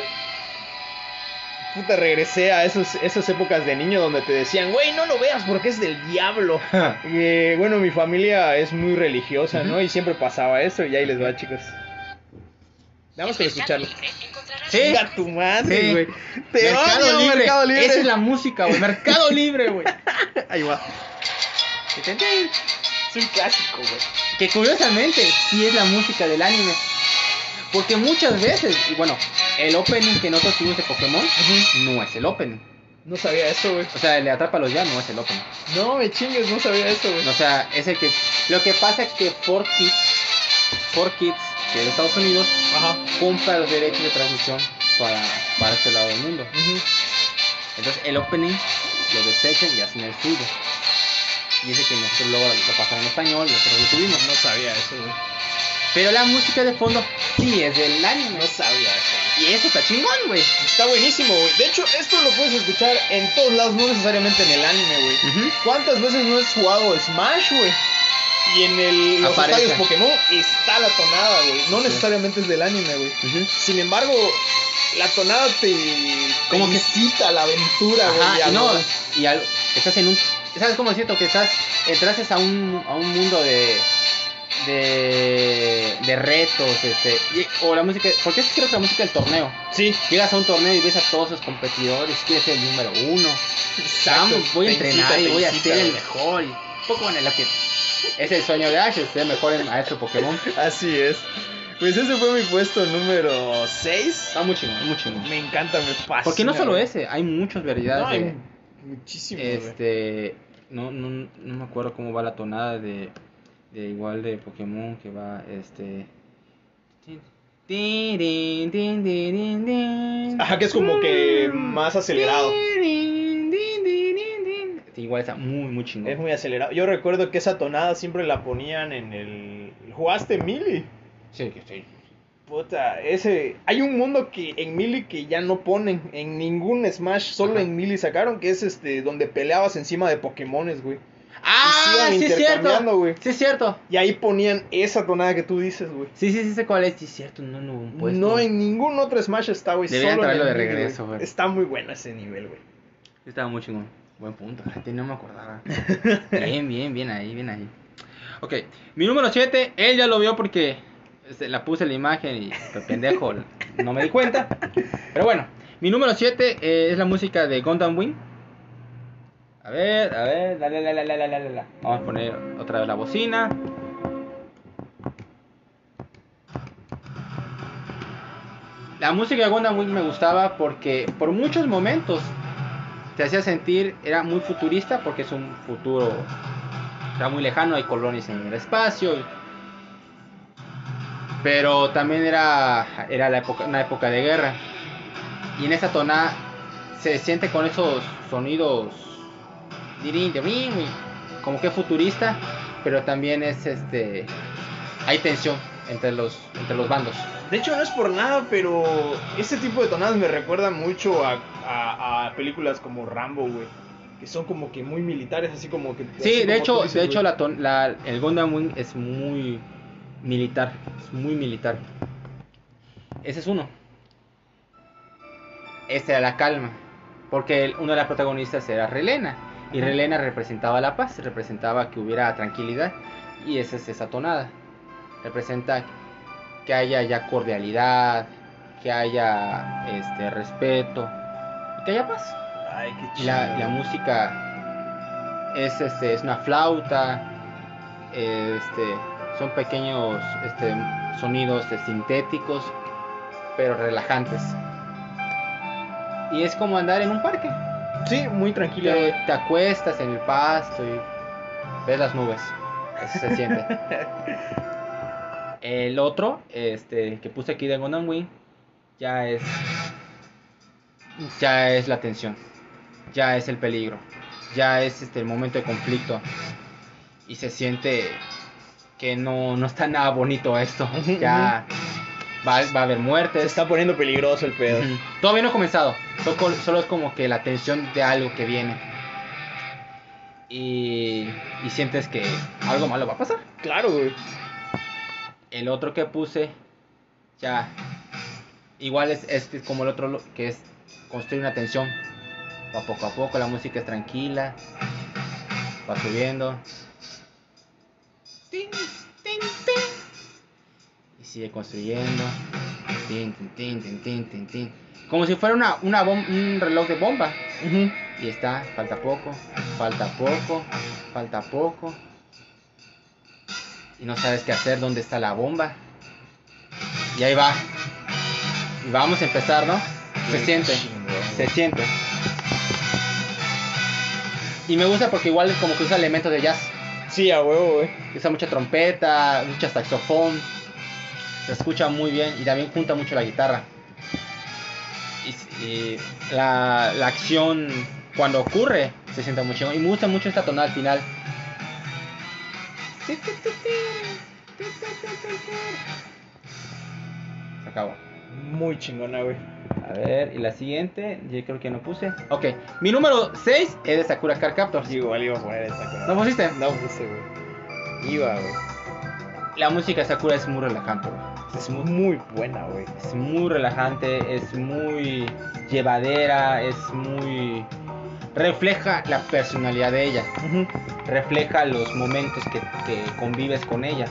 Puta, regresé a esos, esas épocas de niño donde te decían, güey, no lo veas porque es del diablo. Eh, bueno, mi familia es muy religiosa, ¿no? Y siempre pasaba eso, y ahí les va, chicos. Vamos a escucharlo. Sí. Chinga tu madre, Sí. güey. Te Mercado odio, Libre. Mercado Libre. Esa es la música, güey. Mercado Libre, güey. Ahí va. Es un clásico, güey. Que curiosamente sí es la música del anime. Porque muchas veces, y bueno, el opening que nosotros tuvimos de Pokémon no es el opening. No sabía eso, güey. O sea, el de Atrápalos ya no es el opening. No, me chingues, no sabía eso, güey. O sea, es el que. Lo que pasa es que 4Kids, 4Kids, que es Estados Unidos, Ajá. compra los derechos de transmisión para, para este lado del mundo. Entonces el opening lo desechan y hacen el suyo. Y ese que nosotros luego lo pasaron en español nosotros lo tuvimos. No sabía eso, güey. Pero la música de fondo sí es del anime. No sabía eso, güey. Y eso está chingón, güey. Está buenísimo, güey. De hecho, esto lo puedes escuchar en todos lados, no necesariamente en el anime, güey. ¿Cuántas veces no has jugado Smash, güey? Y en el, los Aparece. estadios Pokémon está la tonada, güey. No necesariamente es del anime, güey. Sin embargo, la tonada te, Como te que- incita a la aventura, güey. Y no, y al- estás en un. ¿Sabes cómo siento que estás? Entraste a un, a un mundo de. de. de retos, este. y- o la música. Porque es creo que la música del torneo. Sí, Llegas a un torneo y ves a todos los competidores, quieres ser el número uno. exacto. Vamos, voy a entrenar y voy a ser el mejor. Y poco bueno, lo que es el sueño de Ash, ser mejor en maestro Pokémon. Así es. Pues ese fue mi puesto número 6. Está muy chingón, muy chingón. Me encanta, me fascina. Porque no solo ese, hay muchas No, variedades hay de. muchísimos. Este. No, no, no me acuerdo cómo va la tonada de. de igual de Pokémon que va este. Tin, tin, tin, tin, tin, tin. Ajá, que es como que más acelerado. Igual está muy, muy chingón. Es muy acelerado. Yo recuerdo que esa tonada siempre la ponían en el. ¿Jugaste Mili? Sí, que sí. Puta, ese. Hay un mundo que en Mili que ya no ponen. En ningún Smash, solo Ajá. en Mili sacaron. Que es este. Donde peleabas encima de Pokémones, güey. Ah, sí es cierto. intercambiando, güey. Sí es cierto. Y ahí ponían esa tonada que tú dices, güey. Sí, sí, sí sé cuál es. Sí es cierto, no, no, un puesto. No en ningún otro Smash está, güey. Deberían Solo en traerlo el de Mili, regreso, güey. Está muy bueno ese nivel, güey. Estaba muy chingón. Buen punto, no me acordaba. bien, bien, bien ahí, bien ahí. Ok, mi número 7, él ya lo vio porque se la puse la imagen y pendejo, no me di cuenta. Pero bueno, mi número 7 eh, es la música de Gundam Wing. A ver, a ver, dale. Vamos a poner otra vez la bocina. La música de Gundam Wing me gustaba porque por muchos momentos te hacía sentir, era muy futurista porque es un futuro, era muy lejano, hay colonias en el espacio. pero también era, era la época, una época de guerra. Y en esa tonada se siente con esos sonidos como que futurista, pero también es este hay tensión entre los entre los bandos. De hecho, no es por nada, pero este tipo de tonadas me recuerda mucho a, a- a películas como Rambo, güey. que son como que muy militares, así como que... Sí, de hecho, dices, de hecho güey. la, ton- la- el Gundam Wing es muy militar, es muy militar. Ese es uno. Esta era la calma, porque el- una de las protagonistas era Relena, y Ajá. Relena representaba la paz, representaba que hubiera tranquilidad, y esa es esa tonada. Representa que haya ya cordialidad, que haya este respeto, que haya paz. Ay, qué Y chido. la, la música es este es una flauta este son pequeños este sonidos este, sintéticos pero relajantes y es como andar en un parque Sí, muy te, güey. te acuestas en el pasto y ves las nubes eso se siente el otro este que puse aquí de Gundam Wing ya es ya es la tensión ya es el peligro, ya es este, el momento de conflicto y se siente que no, no está nada bonito esto, ya va, va a haber Se muertes. está poniendo peligroso el pedo. Todavía no ha comenzado, solo, es como que la tensión de algo que viene y, y sientes que algo malo va a pasar. Claro, güey. El otro que puse, ya, igual es, es como el otro que es construir una tensión. Va poco a poco, la música es tranquila, va subiendo. Y sigue construyendo. Como si fuera una, una un reloj de bomba. Y está, falta poco, falta poco, falta poco. Y no sabes qué hacer, dónde está la bomba. Y ahí va. Y vamos a empezar, ¿no? Se siente, se siente. Y me gusta porque igual como que usa elementos de jazz. Sí, a huevo, güey. Usa mucha trompeta, mucha saxofón. Se escucha muy bien y también junta mucho la guitarra. Y, y la, la acción cuando ocurre se siente muy chingón. Y me gusta mucho esta tonada al final. Se acabó. Muy chingona, güey. A ver, y la siguiente, yo creo que no puse. Ok, mi número 6 es de Sakura Card Captors. Igual iba a poner esta con ¿No pusiste? No puse, güey. Iba, güey. La música de Sakura es muy relajante, güey. Es muy buena, güey. Es muy relajante, es muy llevadera, es muy... Refleja la personalidad de ella, refleja los momentos que, que convives con ella.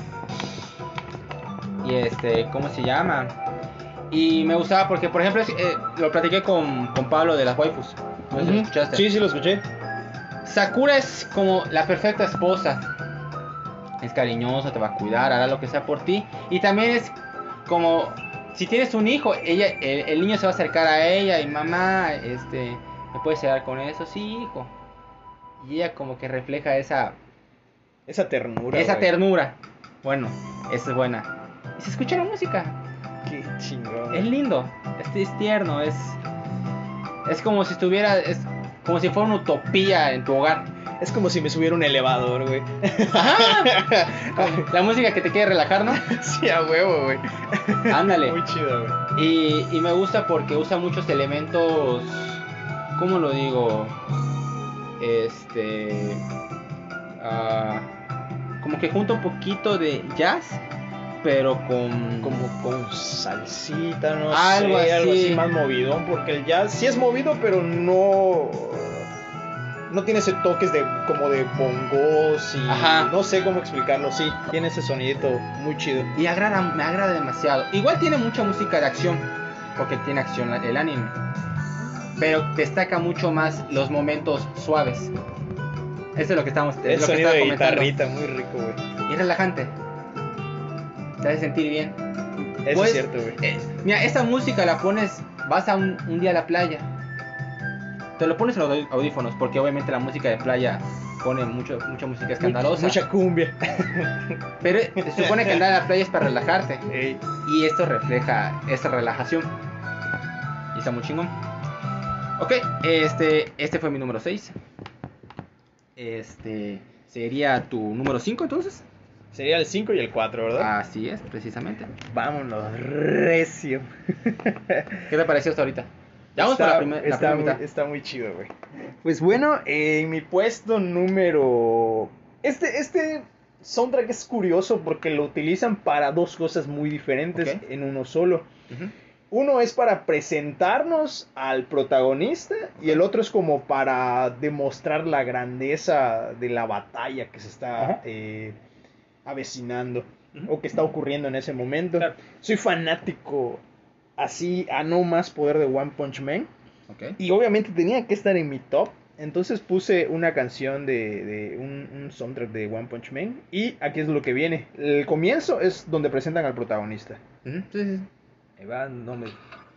Y este, ¿cómo se llama? Y me gustaba porque, por ejemplo, eh, lo platiqué con, con Pablo de las waifus. No sé si lo escuchaste. Sí, sí, lo escuché. Sakura es como la perfecta esposa. Es cariñosa, te va a cuidar, hará lo que sea por ti. Y también es como si tienes un hijo, ella, el, el niño se va a acercar a ella y mamá, este, ¿me puedes ayudar con eso? Sí, hijo. Y ella como que refleja esa, Esa ternura. esa ternura. Bueno, esa es buena. Y se escucha la música. Qué chingón. Es lindo, es, es tierno, es, es como si estuviera, es como si fuera una utopía en tu hogar. Es como si me subiera un elevador, güey. La música que te quiere relajar, ¿no? sí, a huevo, güey. Ándale. Muy chido, güey. Y, y me gusta porque usa muchos elementos, ¿cómo lo digo? Este... ah, como que junta un poquito de jazz, pero con... Como con salsita, no Algo sé, algo así. así más movidón, porque el jazz sí es movido, pero no no tiene ese toques de como de bongos y Ajá. no sé cómo explicarlo, sí, tiene ese sonidito muy chido. Y agrada, me agrada demasiado. Igual tiene mucha música de acción, porque tiene acción el anime. Pero destaca mucho más los momentos suaves. Eso es lo que estamos El es lo que sonido estaba de comentando. guitarrita muy rico, güey. Y relajante. Te hace sentir bien. Eso Pues, es cierto, güey. Eh, mira, esta música la pones, vas a un, un día a la playa. Te lo pones en los aud- audífonos, porque obviamente la música de playa pone mucho, mucha música escandalosa. Mucha cumbia. Pero se supone que andar a la playa es para relajarte. Ey, Y esto refleja esa relajación. Y está muy chingón. Ok, este, este fue mi número 6. Este sería tu número 5 entonces. Sería el 5 y el 4, ¿verdad? Así es, precisamente. Vámonos, recio. ¿Qué te pareció hasta ahorita? Ya vamos está, por la, primer- la está primera muy, mitad. está muy chido, güey. Pues bueno, eh, en mi puesto número... Este, este soundtrack es curioso porque lo utilizan para dos cosas muy diferentes en uno solo. Uno es para presentarnos al protagonista y el otro es como para demostrar la grandeza de la batalla que se está eh, avecinando o que está ocurriendo en ese momento. Claro. Soy fanático así a no más poder de One Punch Man Ok. y obviamente tenía que estar en mi top. Entonces puse una canción de, de un, un soundtrack de One Punch Man y aquí es lo que viene. El comienzo es donde presentan al protagonista. Sí, sí, sí. Ahí va, no me...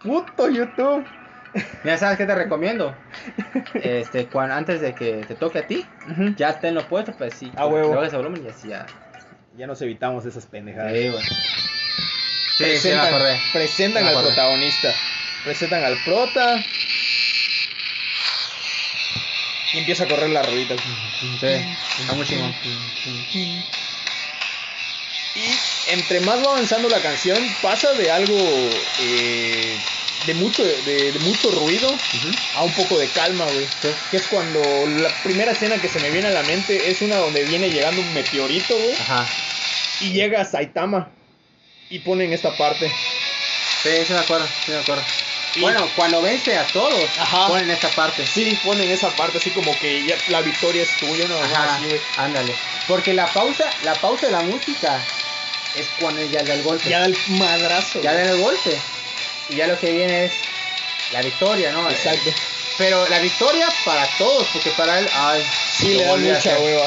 ¡Puto YouTube! Mira, ¿sabes qué te recomiendo? Este, cuando, antes de que te toque a ti, ya tenlo puesto, pues sí. A huevo. Volumen y así ya. Ya nos evitamos esas pendejadas. Sí, güey. Sí, sí, me presentan Me al protagonista. Presentan al prota. Y empieza a correr la rolita. Sí, está muy chingón. Y entre más va avanzando la canción, pasa de algo eh, de mucho de, de mucho ruido a un poco de calma, güey. Sí. Que es cuando la primera escena que se me viene a la mente es una donde viene llegando un meteorito, güey. Ajá. Y llega a Saitama. Y ponen esta parte. Sí, sí me acuerdo, sí me acuerdo. Y- Bueno, cuando vence a todos, Ajá. ponen esta parte. Sí, ponen esa parte así como que ya la victoria es tuya, ¿no? Ajá, Así, güey. ándale. Porque la pausa, la pausa de la música es cuando ya da el golpe. Ya da el madrazo. Ya da el golpe. Y ya lo que viene es la victoria, ¿no? Exacto. Pero la victoria para todos, porque para él, ay, Sí, le da mucha hueva.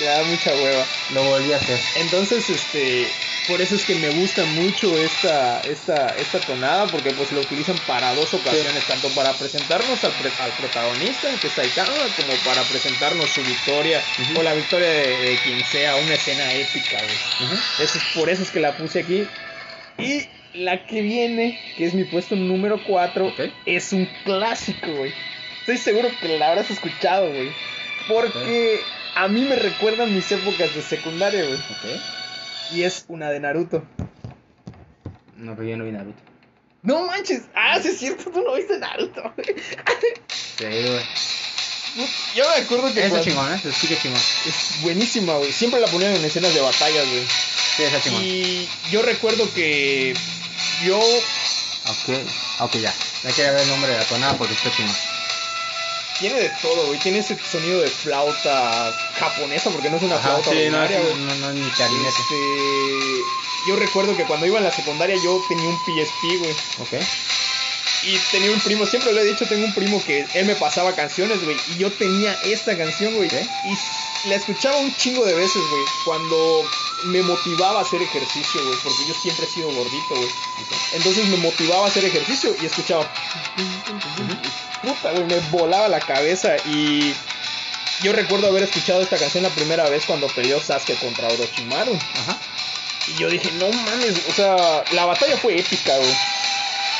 Le da mucha hueva. Lo volví a hacer. Entonces, este, por eso es que me gusta mucho esta, esta, esta tonada, porque pues lo utilizan para dos ocasiones, tanto para presentarnos al, pre- al protagonista, que es Saitama, como para presentarnos su victoria, o la victoria de, de quien sea, una escena épica, güey. Eso es, por eso es que la puse aquí. Y la que viene, que es mi puesto número 4, Ok. es un clásico, güey. Estoy seguro que la habrás escuchado, güey. Porque a mí me recuerdan mis épocas de secundaria, güey. Ok. Y es una de Naruto. No, pero yo no vi Naruto. No manches. Ah, sí es cierto, tú no viste Naruto. güey. Sí, güey. Yo me acuerdo que Esa chingón, ¿eh? Sí, que chingón. es buenísima, güey. Siempre la ponían en escenas de batallas, güey. Sí, esa chingón. Y yo recuerdo que yo Ok, ok, ya. No quería ver el nombre de la tonada porque está chingón. Tiene de todo, güey. Tiene ese sonido de flauta japonesa, porque no es una Ajá, flauta sí, no, ordinaria, es- güey. no, no, ni clarinete. Este, yo recuerdo que cuando iba en la secundaria yo tenía un PSP, güey. Ok. Y tenía un primo, siempre lo he dicho, tengo un primo que él me pasaba canciones, güey. Y yo tenía esta canción, güey. Y la escuchaba un chingo de veces, güey. Cuando me motivaba a hacer ejercicio, güey. Porque yo siempre he sido gordito, güey. Entonces me motivaba a hacer ejercicio y escuchaba. Puta, güey, me volaba la cabeza. Y yo recuerdo haber escuchado esta canción la primera vez cuando peleó Sasuke contra Orochimaru. Ajá. Y yo dije, no mames, o sea, la batalla fue épica, güey.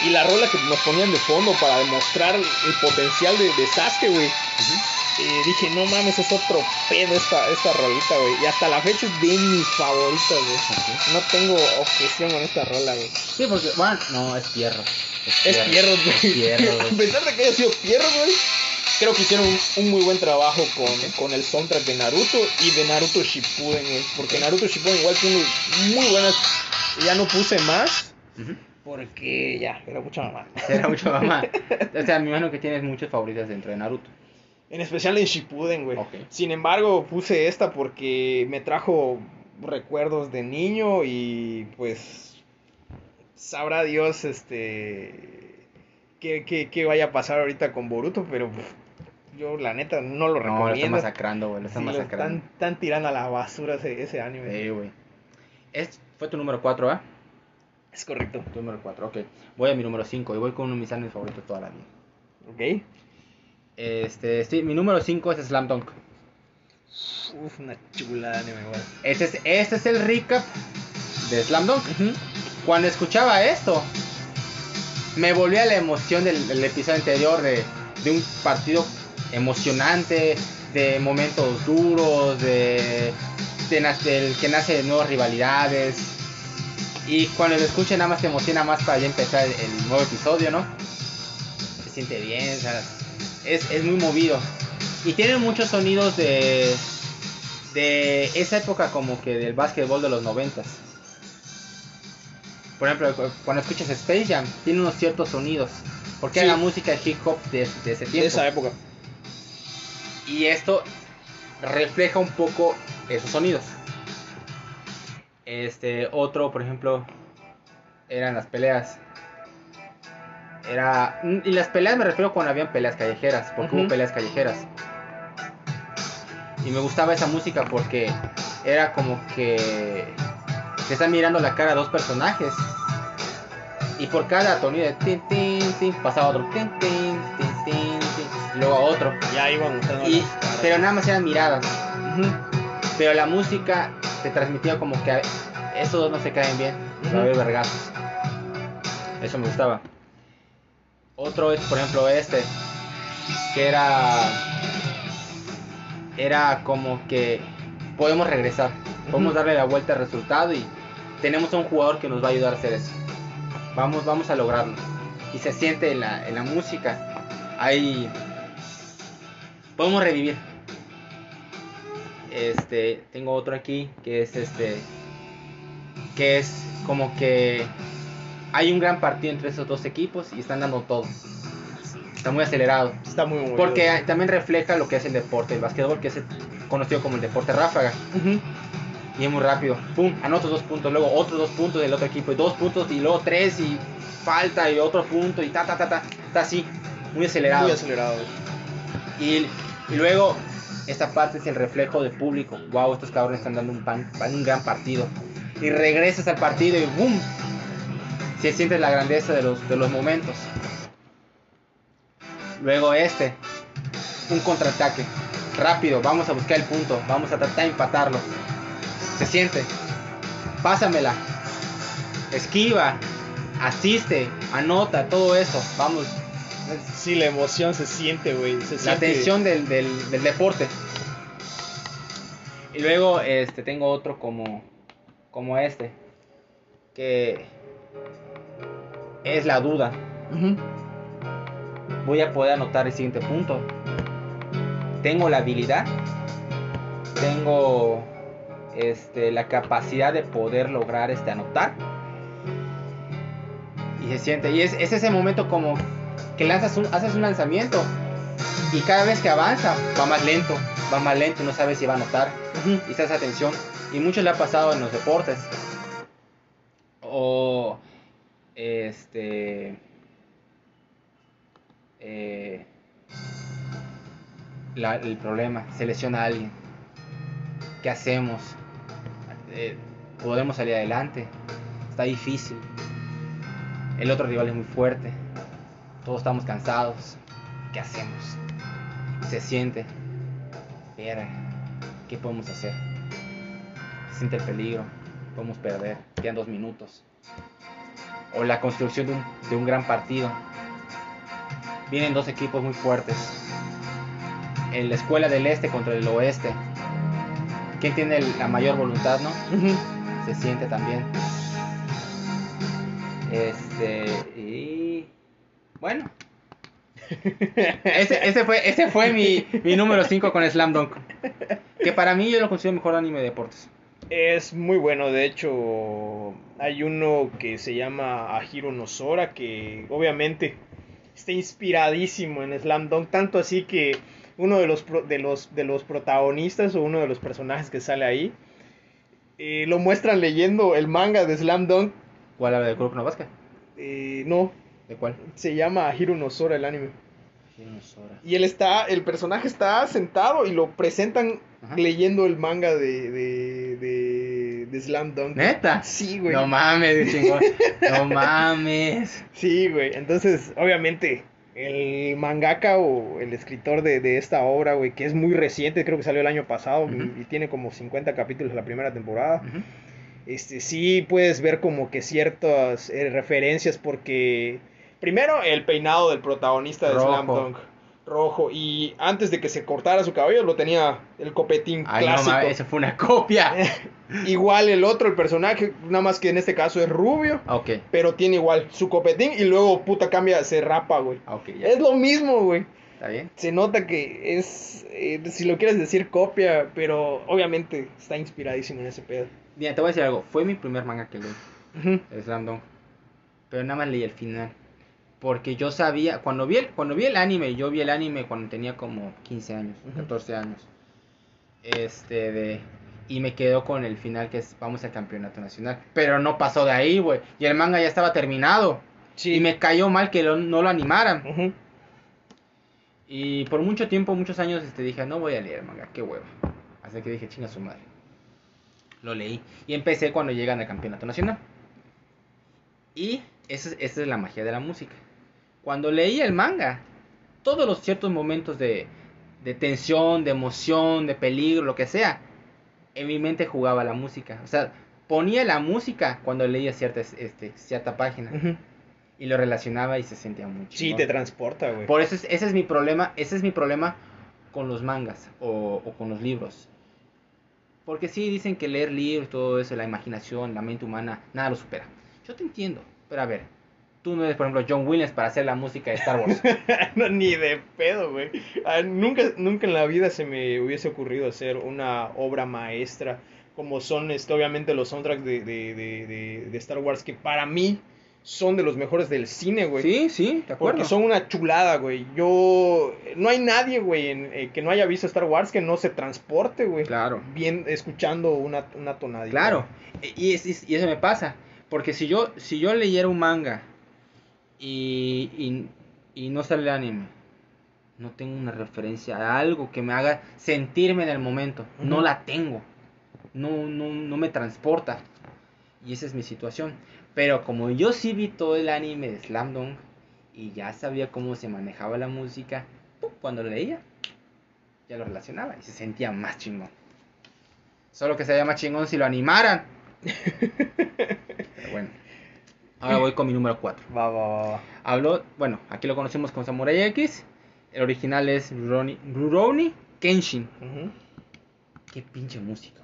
Y la rola que nos ponían de fondo para demostrar el potencial de, de Sasuke, güey. Ujú. Dije, no mames, es otro pedo esta, esta rolita, güey. Y hasta la fecha es de mis favoritas, güey. Ok. No tengo objeción con esta rola, güey. Sí, porque, bueno, no, es Pierro. Es Pierrot, güey. A pesar de que haya sido Pierrot, güey. Creo que hicieron un, un muy buen trabajo con, con el soundtrack de Naruto y de Naruto Shippuden, güey. Porque Naruto Shippuden igual tiene muy buenas. Ya no puse más. Ujú. Porque ya, era mucha mamá. Era mucho mamá. O sea, me imagino que tienes muchas favoritas dentro de Naruto. En especial en Shippuden, güey. Sin embargo, puse esta porque me trajo recuerdos de niño y pues sabrá Dios este qué, qué- qué vaya a pasar ahorita con Boruto, pero yo la neta no lo No, lo están masacrando, güey. Lo están Sí, lo masacrando. están, están tirando a la basura ese, ese anime. Sí, güey. Es, fue tu número 4, ¿ah? Es correcto. Tu número 4, ok. Voy a mi número 5 y voy con uno de mis animes favoritos toda la vida. Ok. Este, sí, mi número 5 es Slam Dunk. Uf, una chula de anime. Este es, este es el recap de Slam Dunk. Cuando escuchaba esto, me volví a la emoción del, del episodio anterior de, de un partido emocionante, de momentos duros, de, de que nace de nuevas rivalidades. Y cuando lo escuché nada más te emociona más para ya empezar el, el nuevo episodio, ¿no? siente bien, o sea, es, es muy movido. Y tiene muchos sonidos de, de esa época como que del básquetbol de los noventas. Por ejemplo, cu- cuando escuchas Space Jam, tiene unos ciertos sonidos. Porque Sí. es la música de hip hop de, de ese De tiempo. esa época. Y esto refleja un poco esos sonidos. Este, otro, por ejemplo, eran las peleas. Era. Y las peleas me refiero cuando habían peleas callejeras, porque hubo peleas callejeras. Y me gustaba esa música porque era como que se están mirando la cara a dos personajes. Y por cada sonido de tin, tin, tin, pasaba otro tin, tin, tin, tin, tin, y luego otro. Ya iban Y, pero nada más eran miradas. Pero la música te transmitía como que estos dos no se caen bien. Va a Ujú. haber vergazos. Eso me gustaba. Otro es, por ejemplo, este. Que era. Era como que podemos regresar. Podemos darle la vuelta al resultado y tenemos a un jugador que nos va a ayudar a hacer eso. Vamos, vamos a lograrlo. Y se siente en la, en la música. Ahí podemos revivir. Este, tengo otro aquí que es este que es como que hay un gran partido entre esos dos equipos y están dando todo. Está muy acelerado. Está muy movido. Porque también refleja lo que es el deporte, el básquetbol, que es conocido como el deporte ráfaga. Ujú. Y es muy rápido. Pum, anotas dos puntos, luego otros dos puntos del otro equipo, y dos puntos, y luego tres, y falta, y otro punto, y ta, ta, ta, ta. Está así, muy acelerado. Muy acelerado. Y, y luego, esta parte es el reflejo del público. Wow, estos cabrones están dando un, pan- un gran partido. Y regresas al partido y ¡boom! Se siente la grandeza de los, de los momentos. Luego este, un contraataque. Rápido, vamos a buscar el punto, vamos a tratar de empatarlo. Se siente. Pásamela. Esquiva. Asiste. Anota, todo eso. Vamos. Sí, la emoción se siente, güey. La siente- tensión del, del, del deporte. Y luego este tengo otro como como este que es la duda. Voy a poder anotar el siguiente punto. Tengo la habilidad. Tengo este la capacidad de poder lograr este anotar. Y se siente y es, es ese momento como que lanzas un, haces un lanzamiento y cada vez que avanza va más lento, va más lento, no sabes si va a anotar. Ujú. Y está esa tensión. Y mucho le ha pasado en los deportes. O este eh, el problema, se lesiona a alguien. ¿Qué hacemos? Eh, ¿Podemos salir adelante? Está difícil. El otro rival es muy fuerte. Todos estamos cansados. ¿Qué hacemos? Se siente. Verga, ¿qué podemos hacer? Se siente el peligro. Podemos perder. Quedan dos minutos. O la construcción de un, de un gran partido. Vienen dos equipos muy fuertes. En la escuela del este contra el oeste. ¿Quién tiene la mayor voluntad, no? Se siente también. Este, y bueno. Ese, ese fue, ese fue mi, mi número 5 con Slam Dunk. Que para mí yo lo considero el mejor anime de deportes. Es muy bueno, de hecho hay uno que se llama Ahiro no Sora que obviamente está inspiradísimo en Slam Dunk, tanto así que uno de los, pro- de los, de los protagonistas o uno de los personajes que sale ahí eh, lo muestran leyendo el manga de Slam Dunk, ¿Cuál habla de Kuroko no eh, no, ¿De cuál? se llama Ahiro no Sora el anime. Y él está, el personaje está sentado y lo presentan Ajá. leyendo el manga de, de, de, de Slam Dunk. ¿Neta? Sí, güey. No mames, chingón. No mames. Sí, güey. Entonces, obviamente, el mangaka o el escritor de, de esta obra, güey, que es muy reciente, creo que salió el año pasado y, y tiene como 50 capítulos la primera temporada. Este, sí puedes ver como que ciertas eh, referencias porque primero el peinado del protagonista de Rojo. Slam Dunk. Rojo. Y antes de que se cortara su cabello, lo tenía el copetín Ay, no, clásico. mames, esa fue una copia. igual el otro, el personaje, nada más que en este caso es rubio. ok, Pero tiene igual su copetín y luego, puta, cambia, se rapa, güey. ok, ya. Es lo mismo, güey. ¿Está bien? Se nota que es, eh, si lo quieres decir, copia, pero obviamente está inspiradísimo en ese pedo. Mira, te voy a decir algo. Fue mi primer manga que leí, Slam Dunk. Pero nada más leí el final. Porque yo sabía, cuando vi el, cuando vi el anime, yo vi el anime cuando tenía como 15 años, Ujú. 14 años. Este, de... Y me quedo con el final que es vamos al campeonato nacional. Pero no pasó de ahí, güey. Y el manga ya estaba terminado. Sí. Y me cayó mal que lo- no lo animaran. Y por mucho tiempo, muchos años, este, dije, no voy a leer manga, qué huevo. Hasta que dije, chinga su madre. Lo leí. Y empecé cuando llegan al campeonato nacional. Y esa es, esa es la magia de la música. Cuando leí el manga, todos los ciertos momentos de, de tensión, de emoción, de peligro, lo que sea, en mi mente jugaba la música. O sea, ponía la música cuando leía cierta, este, cierta página. Y lo relacionaba y se sentía mucho. Sí, te transporta, güey. Por eso es- ese es mi problema, ese es mi problema con los mangas o, o con los libros. Porque sí dicen que leer libros, todo eso, la imaginación, la mente humana, nada lo supera. Yo te entiendo, pero a ver, tú no eres, por ejemplo, John Williams para hacer la música de Star Wars. No, ni de pedo, güey. Ah, nunca, nunca en la vida se me hubiese ocurrido hacer una obra maestra como son, este, obviamente, los soundtracks de, de, de, de- Star Wars, que para mí son de los mejores del cine, güey. sí, sí, de acuerdo. Porque son una chulada, güey. Yo... No hay nadie, güey, en- eh, que no haya visto Star Wars que no se transporte, güey. Claro. Bien, escuchando una, una tonadita. Claro, y, es- y eso me pasa. Porque si yo, si yo leyera un manga y, y, y no sale el anime, no tengo una referencia a algo que me haga sentirme en el momento. No la tengo. No, no, no me transporta. Y esa es mi situación. Pero como yo sí vi todo el anime de Slam Dunk y ya sabía cómo se manejaba la música, ¡pum! cuando lo leía, ya lo relacionaba y se sentía más chingón. Solo que sería más chingón si lo animaran. Pero bueno. Ahora voy con mi número 4. Va, va, va, va. Hablo, bueno, aquí lo conocemos como Samurai X. El original es Rurouni, Rurouni Kenshin. Qué pinche música.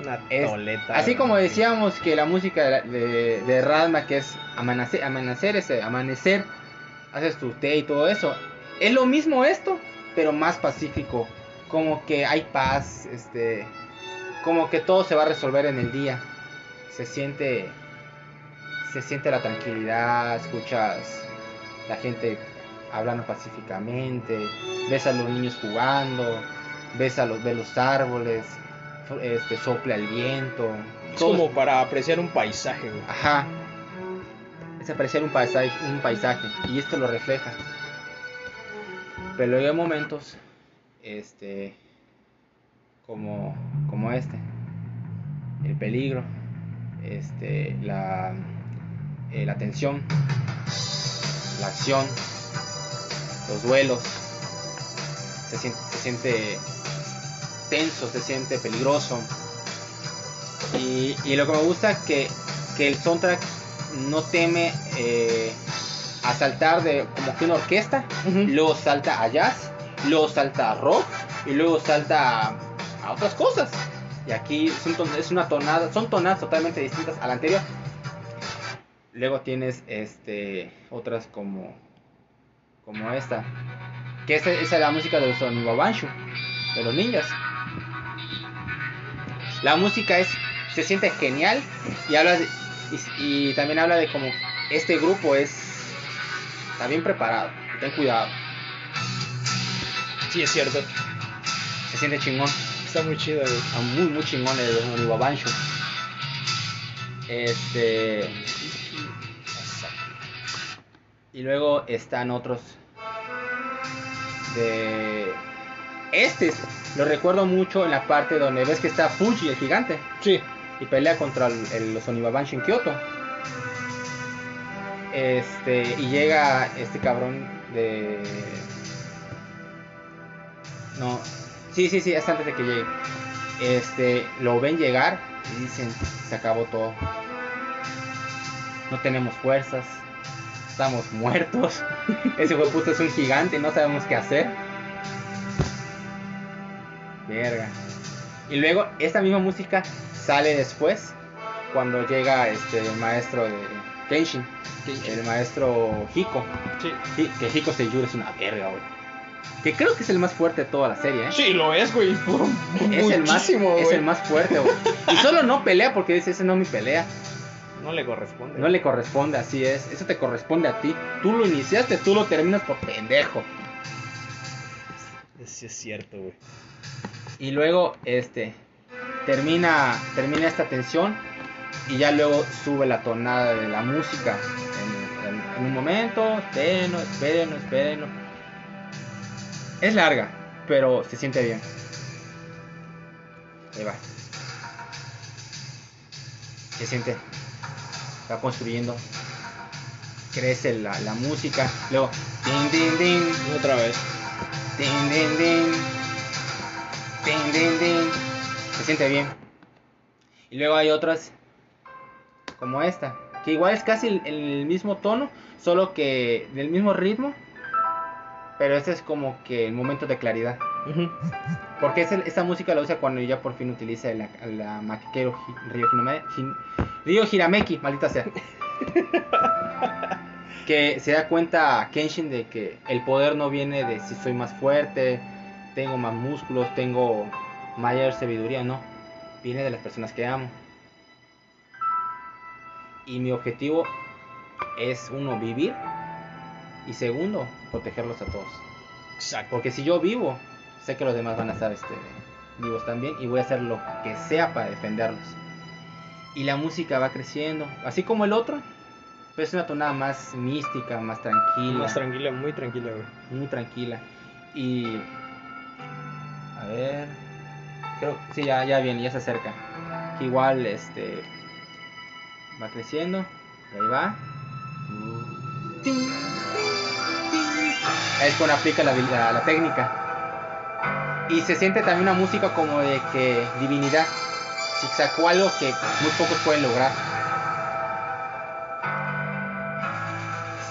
Una Es- toleta. Así como decíamos que la música de, de Radma, que es amanecer, amanecer, ese, amanecer, haces tu té y todo eso. Es lo mismo esto, pero más pacífico. Como que hay paz, este, como que todo se va a resolver en el día. Se siente, se siente la tranquilidad, escuchas la gente hablando pacíficamente, ves a los niños jugando, ves a los, ves los árboles, este, sopla el viento. Es todo- como para apreciar un paisaje, güey. Ajá. Es apreciar un paisaje, un paisaje y esto lo refleja. Pero hay momentos, este, como, como este, el peligro, este, la, eh, la tensión, la acción, los duelos, se siente, se siente tenso, se siente peligroso. Y, y lo que me gusta es que, que el soundtrack no teme eh, a saltar de como que una orquesta, luego salta a jazz, luego salta a rock y luego salta a, a otras cosas. Y aquí es una tonada, son tonadas totalmente distintas a la anterior. Luego tienes este otras como como esta, que esa, esa es la música de los Oniwabanshu, de los ninjas. La música es se siente genial y habla de- y, y también habla de como este grupo es está bien preparado, ten cuidado, Sí, es cierto. se siente chingón. Está muy chido, güey. Está muy, muy chingón el Oniwabanshu. Este. Y luego están otros. De. Este es- lo recuerdo mucho en la parte donde ves que está Fuji, el gigante, Sí. y pelea contra el- el- los Oniwabanshu en Kyoto. Este, y llega este cabrón de. No, sí, sí, sí, es antes de que llegue. Este, lo ven llegar y dicen: Se acabó todo. No tenemos fuerzas. Estamos muertos. Ese puta es un gigante, no sabemos qué hacer. Verga. Y luego esta misma música sale después cuando llega este el maestro de Kenshin, el maestro Hiko. Sí. Sí, que Hiko Seiyuu es una verga, güey. Que creo que es el más fuerte de toda la serie, ¿eh? Sí, lo es, güey. es, el más, es el más fuerte, güey. Y solo no pelea porque dice, ese no es mi pelea. No le corresponde. No le corresponde, así es. Eso te corresponde a ti. Tú lo iniciaste, tú lo terminas por pendejo. Sí, es cierto, güey. Y luego, este, termina, termina esta tensión y ya luego sube la tonada de la música. En, en- en un momento, espérenlo, espérenlo, espérenlo. Es larga, pero se siente bien. Ahí va. Se siente. Va construyendo. Crece la, la música. Luego, din, din, din. Otra vez. Din, din, din. Din, din, din. Se siente bien. Y luego hay otras como esta, que igual es casi el, el mismo tono, solo que del mismo ritmo. Pero este es como que el momento de claridad. Porque es el- esta música la usa cuando ya por fin utiliza la, la maquikero Hi- Ryo, Ryo Hirameki, maldita sea. que se da cuenta Kenshin de que el poder no viene de si soy más fuerte, tengo más músculos, tengo mayor sabiduría, no. Viene de las personas que amo. Y mi objetivo es uno, vivir. Y segundo, protegerlos a todos. Exacto. Porque si yo vivo, sé que los demás van a estar este, vivos también y voy a hacer lo que sea para defenderlos. Y la música va creciendo, así como el otro, pero es una tonada más mística, más tranquila, Más tranquila, muy tranquila, güey. muy tranquila. Y a ver, creo sí ya ya viene, ya se acerca. Que igual este va creciendo, ahí va. Es cuando aplica la, la, la técnica. Y se siente también una música como de que divinidad. Si sacó algo que muy pocos pueden lograr.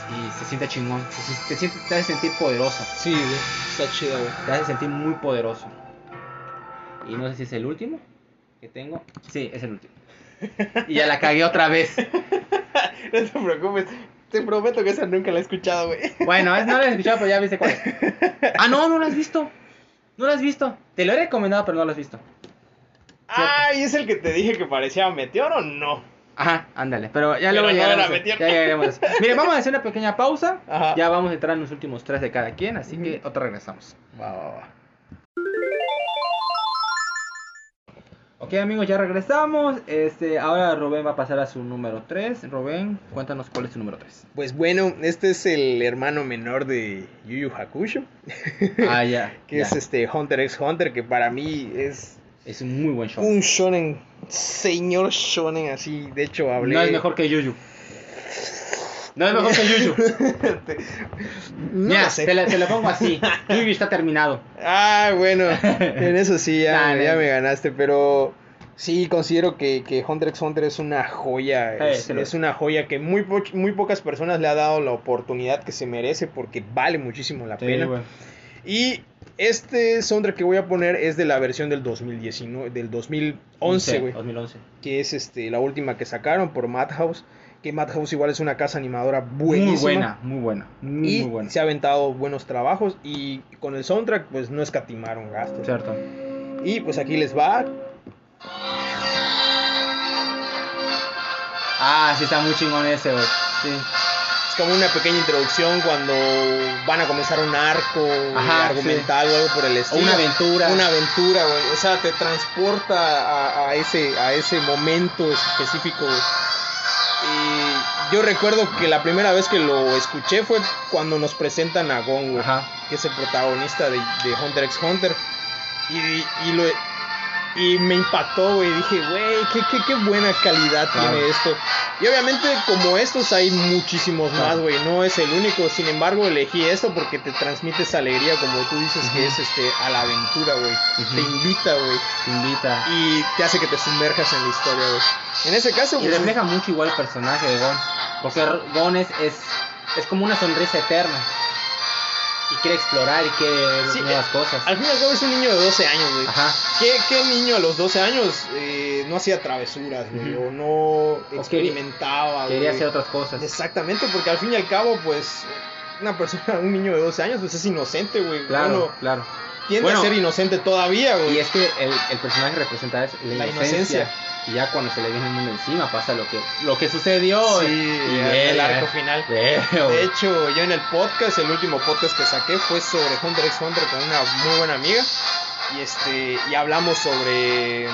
Y se siente chingón. Se, se siente, te hace sentir poderoso. Sí, güey. Está chida, güey. Te hace sentir muy poderoso. Y no sé si es el último que tengo. Sí, es el último. Y ya la cagué otra vez. No te preocupes. Te prometo que esa nunca la he escuchado, güey. Bueno, es, no la he escuchado, pero ya viste cuál es. Ah, no, no la has visto. No la has visto. Te lo he recomendado, pero no lo has visto. Ay, ¿es el que te dije que parecía meteoro o no? Ajá, ándale. Pero ya luego no llegaremos, metido. ya llegaremos a eso. Mire, vamos a hacer una pequeña pausa. Ajá. Ya vamos a entrar en los últimos tres de cada quien, así que otra regresamos. Va, va, va. Ok amigos, ya regresamos. Este, ahora Rubén va a pasar a su número 3. Rubén, cuéntanos cuál es tu número 3. Pues bueno, este es el hermano menor de Yu Yu Hakusho. Ah, ya. que es este Hunter x Hunter, que para mí es Es un muy buen show. un shonen, señor shonen así. De hecho, hablé. No es mejor que Yuyu. No es mejor que Yuyu. no lo sé. te, la- te lo pongo así. Yuyu está terminado. Ah, bueno, en eso sí, ya, Nah, ya me ganaste, pero sí considero que, que Hunter x Hunter es una joya, Sí, es, sí es una joya que muy, po- muy pocas personas le ha dado la oportunidad que se merece porque vale muchísimo la pena. Y este soundtrack que voy a poner es de la versión del 2019, del 2011, güey, 2011. que es este la última que sacaron por Madhouse, que Madhouse igual es una casa animadora buenísima. Muy buena, muy buena. Muy, Y muy buena. se ha aventado buenos trabajos y con el soundtrack pues no escatimaron gastos. Cierto. Y pues aquí les va. Ah, sí está muy chingón ese, güey. Sí. Es como una pequeña introducción cuando van a comenzar un arco Ajá, argumental o algo por el O estilo. una aventura. Una aventura, güey. O sea, te transporta a, a ese, a ese momento específico. güey. Y yo recuerdo que la primera vez que lo escuché fue cuando nos presentan a Gon, güey, Ajá. que es el protagonista de, de Hunter x Hunter. Y, y lo, y me impactó, güey. Dije, güey, qué, qué, qué buena calidad Claro. tiene esto. Y obviamente, como estos, hay muchísimos Claro. más, güey. No es el único. Sin embargo, elegí esto porque te transmite esa alegría, como tú dices, que es este a la aventura, güey. Te invita, güey. Te invita. Y te hace que te sumerjas en la historia, güey. En ese caso, Y pues, refleja mucho igual el personaje de Gon. Porque Gon es, es es como una sonrisa eterna. Y quiere explorar y quiere ver Sí, nuevas eh, cosas. Al fin y al cabo es un niño de 12 años, güey. Ajá. ¿Qué, qué niño a los 12 años eh, no hacía travesuras, güey? O no experimentaba, Quería güey? hacer otras cosas. Exactamente, porque al fin y al cabo, pues, una persona, un niño de 12 años, pues es inocente, güey. Claro, Bueno, claro. tiende Bueno, a ser inocente todavía, güey. Y es que el, el personaje representa eso, la, La inocencia. inocencia. Y ya cuando se le viene el mundo encima pasa lo que, lo que sucedió. Sí, y el, arco final. Veo. De hecho, yo en el podcast, el último podcast que saqué fue sobre Hunter x Hunter con una muy buena amiga. Y este, y hablamos sobre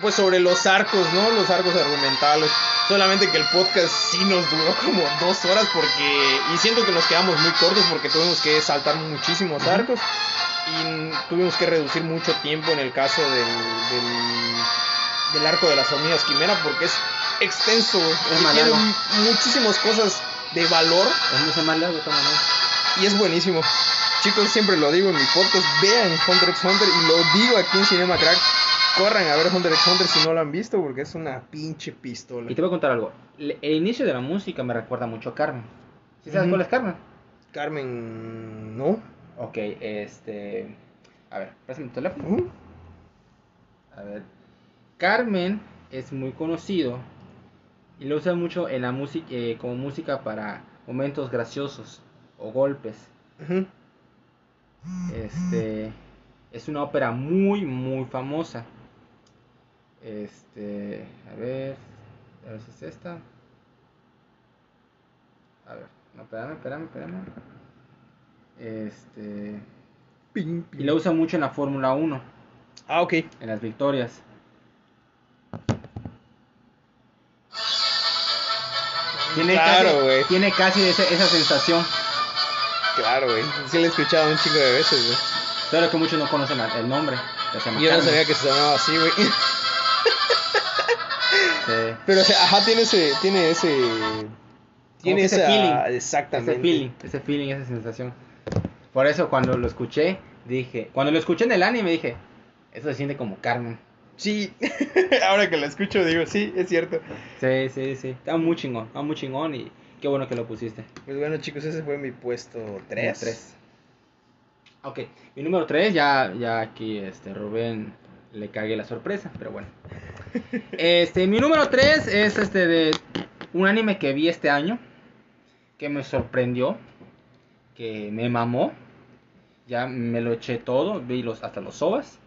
pues sobre los arcos, ¿no? Los arcos argumentales. Solamente que el podcast sí nos duró como dos horas porque. Y siento que nos quedamos muy cortos porque tuvimos que saltar muchísimos arcos. Y tuvimos que reducir mucho tiempo en el caso del, del, del arco de las hormigas quimera porque es extenso, güey. Tiene muchísimas cosas de valor Es más largo, y es buenísimo. Chicos, siempre lo digo en mi podcast, vean Hunter x Hunter y lo digo aquí en Cinema Crack. Corran a ver Hunter x Hunter si no lo han visto porque es una pinche pistola. Y te voy a contar algo. El inicio de la música me recuerda mucho a Carmen. ¿Sí sabes cuál es Carmen? Carmen, ¿no? Ok, este. A ver, préstame tu teléfono. A ver. Carmen es muy conocido y lo usa mucho en la música eh, como música para momentos graciosos o golpes. Este es una ópera muy muy famosa. Este, a ver, a ver si es esta. A ver, no, espérame, espérame, espérame. Este, y lo usa mucho en la Fórmula 1, Ah, ok. en las victorias. Tiene Claro, casi, tiene casi ese- esa sensación, Claro, güey. Sí lo he escuchado un chingo de veces, güey. solo que muchos no conocen la- el nombre. Yo no sabía que se llamaba así, güey. Sí. Pero, o sea, ajá, tiene ese, tiene ese... Tiene ese feeling. Exactamente. Ese feeling, ese feeling, esa sensación. Por eso cuando lo escuché, dije, cuando lo escuché en el anime dije, eso se siente como Carmen. Sí, ahora que lo escucho digo, sí, es cierto. Sí, sí, sí. Está muy chingón, está muy chingón y qué bueno que lo pusiste. Pues bueno, chicos, ese fue mi puesto 3. Número tres. Ok, mi número 3, ya, ya aquí este Rubén le cagué la sorpresa, pero bueno. Este, mi número 3 es este de un anime que vi este año, que me sorprendió, que me mamó. Ya me lo eché todo, vi los, hasta los sobas.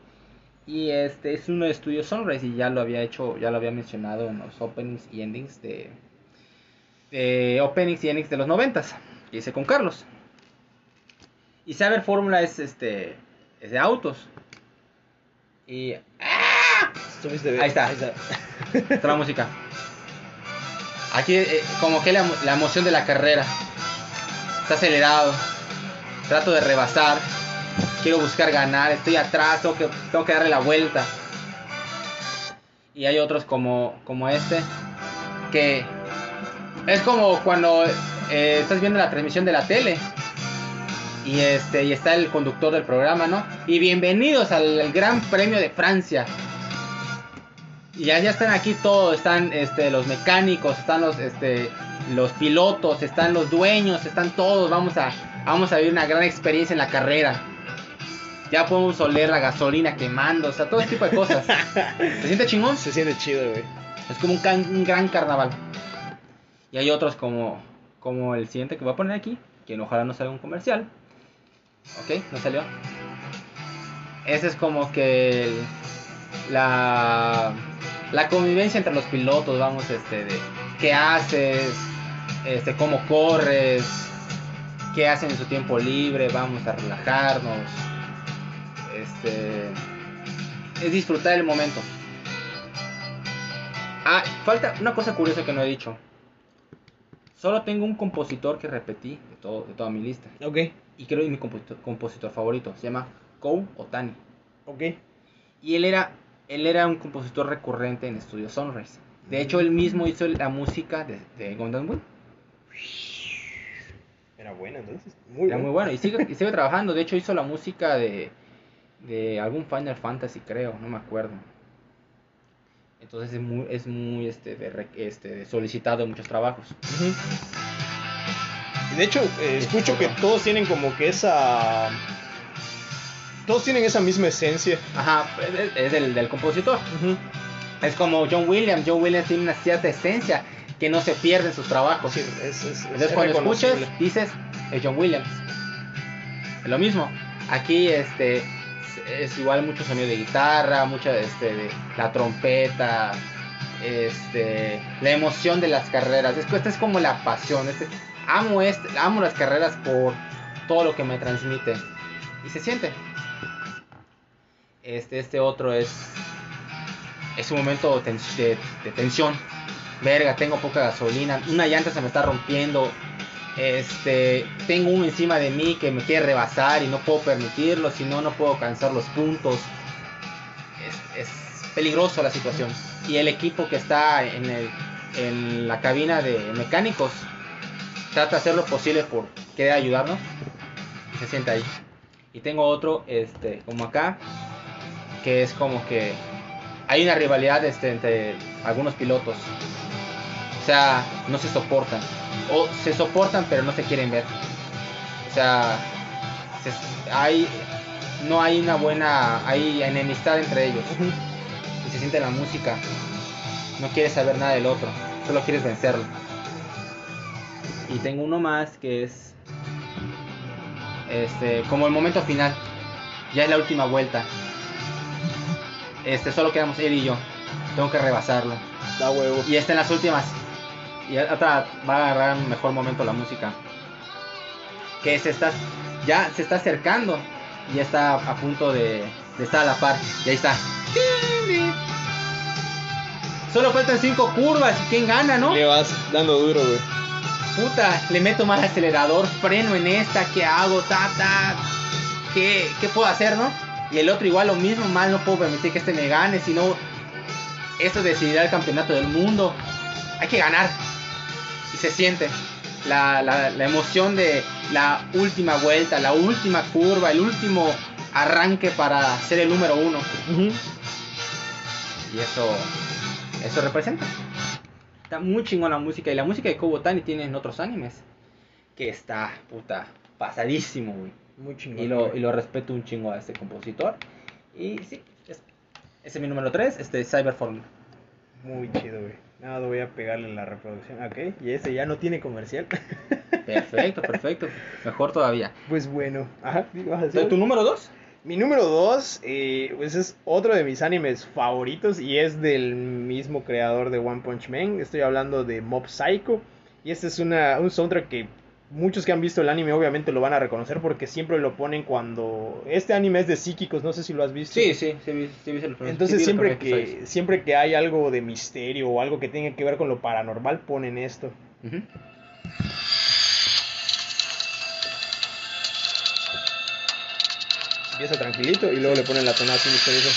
Y este es uno de estudio Sunrise y ya lo había hecho, ya lo había mencionado en los openings y endings de, de openings y endings de los noventas que hice con Carlos. Y Saber Fórmula es este es de autos. Y Estuviste Ahí está. Está la música. Aquí eh, como que la, la emoción de la carrera. Está acelerado. Trato de rebasar. Quiero buscar ganar. Estoy atrás. Tengo que, darle la vuelta. Y hay otros como, este. Que es como cuando eh, estás viendo la transmisión de la tele. Y este y está el conductor del programa, ¿no? Y bienvenidos al, Gran Premio de Francia. Y ya, ya están aquí todos, están este, los mecánicos, están los, este, los pilotos, están los dueños, están todos. Vamos a, vamos a vivir una gran experiencia en la carrera. Ya podemos oler la gasolina quemando, o sea, todo ese tipo de cosas. ¿Se siente chingón? Se siente chido, güey. Es como un, can- un gran carnaval. Y hay otros como, como el siguiente que voy a poner aquí, que ojalá no salga un comercial. Ok, no salió. Ese es como que el- la, la convivencia entre los pilotos, vamos, este, de qué haces, este, cómo corres, qué hacen en su tiempo libre, vamos a relajarnos. Este, es disfrutar el momento. Ah, falta una cosa curiosa que no he dicho. Solo tengo un compositor que repetí de, todo, de toda mi lista. Ok, Y creo que es mi compositor, compositor favorito. Se llama Kou Otani. ok. Y él era, él era un compositor recurrente en Studio Sunrise. De hecho, él mismo hizo la música de, de Gundam Wing. Era buena entonces. Muy Era muy bueno. Y sigue, y sigue trabajando. De hecho, hizo la música de, de algún Final Fantasy, creo. No me acuerdo. Entonces es muy, es muy este, de este, solicitado en muchos trabajos. De hecho, eh, escucho que todos tienen como que esa... Todos tienen esa misma esencia. Ajá, es, del, del compositor. Es como John Williams. John Williams tiene una cierta esencia que no se pierde en sus trabajos. Sí, es, es- es Entonces cuando escuchas, dices, es John Williams. Es lo mismo. Aquí este es igual mucho sonido de guitarra, mucha este de la trompeta, este la emoción de las carreras. Es, esta es como la pasión. Este, amo este, amo las carreras por todo lo que me transmite y se siente. Este este otro es es un momento de tensión. Verga, tengo poca gasolina, una llanta se me está rompiendo, este, tengo uno encima de mí que me quiere rebasar y no puedo permitirlo, si no, no puedo alcanzar los puntos. Es, peligroso la situación. Y el equipo que está en, el- la cabina de mecánicos trata de hacer lo posible por querer ayudarnos se sienta ahí. Y tengo otro, este, como acá, que es como que hay una rivalidad este, entre algunos pilotos. O sea, no se soportan. O se soportan pero no se quieren ver. O sea, se- hay, no hay una buena, hay enemistad entre ellos. Y se siente la música. No quieres saber nada del otro. Solo quieres vencerlo. Y tengo uno más que es este como el momento final. Ya es la última vuelta. Este solo quedamos él y yo. Tengo que rebasarlo. Da huevo. Y está en las últimas. Y hasta va a agarrar un mejor momento la música. Que se está. Ya se está acercando. Y ya está a punto de, de estar a la par. Y ahí está. Solo faltan 5 curvas. ¿Y quién gana, no? Le vas dando duro, güey. Puta, le meto más acelerador, freno en esta, ¿qué hago? Ta, ta. ¿Qué, ¿Qué puedo hacer, no? Y el otro igual lo mismo, mal no puedo permitir que este me gane, si no, esto decidirá el campeonato del mundo. Hay que ganar. Y se siente la, la, la emoción de la última vuelta, la última curva, el último arranque para ser el número uno. Y eso, eso representa. Está muy chingón la música. Y la música de Kobotani tienen otros animes. Que está, puta, pasadísimo, güey. Muy chingón. Y lo, y lo respeto un chingo a este compositor. Y sí, es- ese es mi número 3, este Cyberform. Muy chido, güey. Nada, voy a pegarle la reproducción. Ok, y ese ya no tiene comercial. Perfecto, perfecto. Mejor todavía. pues bueno. Ajá. ¿Tu, número 2? Mi número 2, pues es otro de mis animes favoritos y es del mismo creador de One Punch Man. Estoy hablando de Mob Psycho. Y este es una, un soundtrack que muchos que han visto el anime obviamente lo van a reconocer porque siempre lo ponen cuando... Este anime es de psíquicos, no sé si lo has visto. Sí, sí, sí, sí, Entonces siempre que, siempre que hay algo de misterio o algo que tenga que ver con lo paranormal ponen esto. Ujú. Empieza tranquilito y luego le ponen la tonada así misteriosa.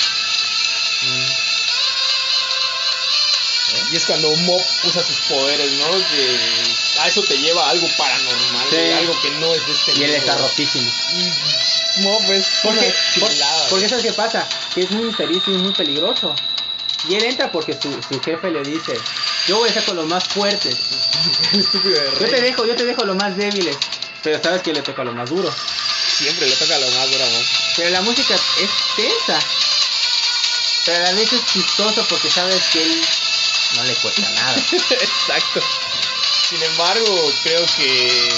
Y es cuando Mob usa sus poderes, ¿no? Que a eso te lleva a algo paranormal, Sí. algo que no es de este Y él está rotísimo. Y Mob es Porque, por- porque güey. ¿sabes qué pasa? Que es muy misterioso y muy peligroso. Y él entra porque su, su jefe le dice, yo voy a estar con los más fuertes. Yo te dejo, yo te dejo los más débiles. Pero sabes que le toca lo más duro. Siempre le toca lo más duro, ¿no? Pero la música es tensa. Pero a la vez es chistoso porque sabes que él no le cuesta nada. Exacto. Sin embargo, creo que.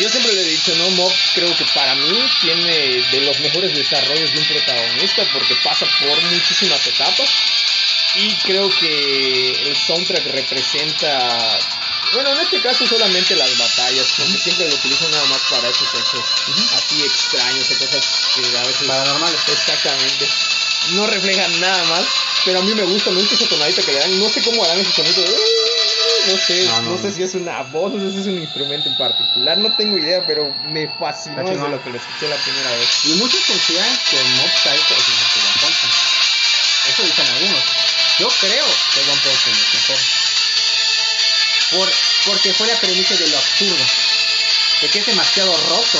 Yo siempre le he dicho, ¿no? Mob creo que para mí tiene de los mejores desarrollos de un protagonista porque pasa por muchísimas etapas. Y creo que el soundtrack representa. Bueno, en este caso solamente las batallas, porque siempre lo utilizo nada más para esos hechos así extraños o cosas que a veces. Paranormales. Exactamente. No reflejan nada más. Pero a mí me gusta, me gusta esa tonadita que le dan. No sé cómo harán ese sonido. No sé, No, no, no, sé si es una voz, no sé si es un instrumento en particular. No tengo idea, pero me fascinó desde lo que lo escuché la primera vez. Y muchos consideran que Mob Psycho es mejor que One Punch Man. Eso dicen algunos. Yo creo que One Punch Man es mejor. Por, porque fue la premisa de lo absurdo. De que es demasiado roto.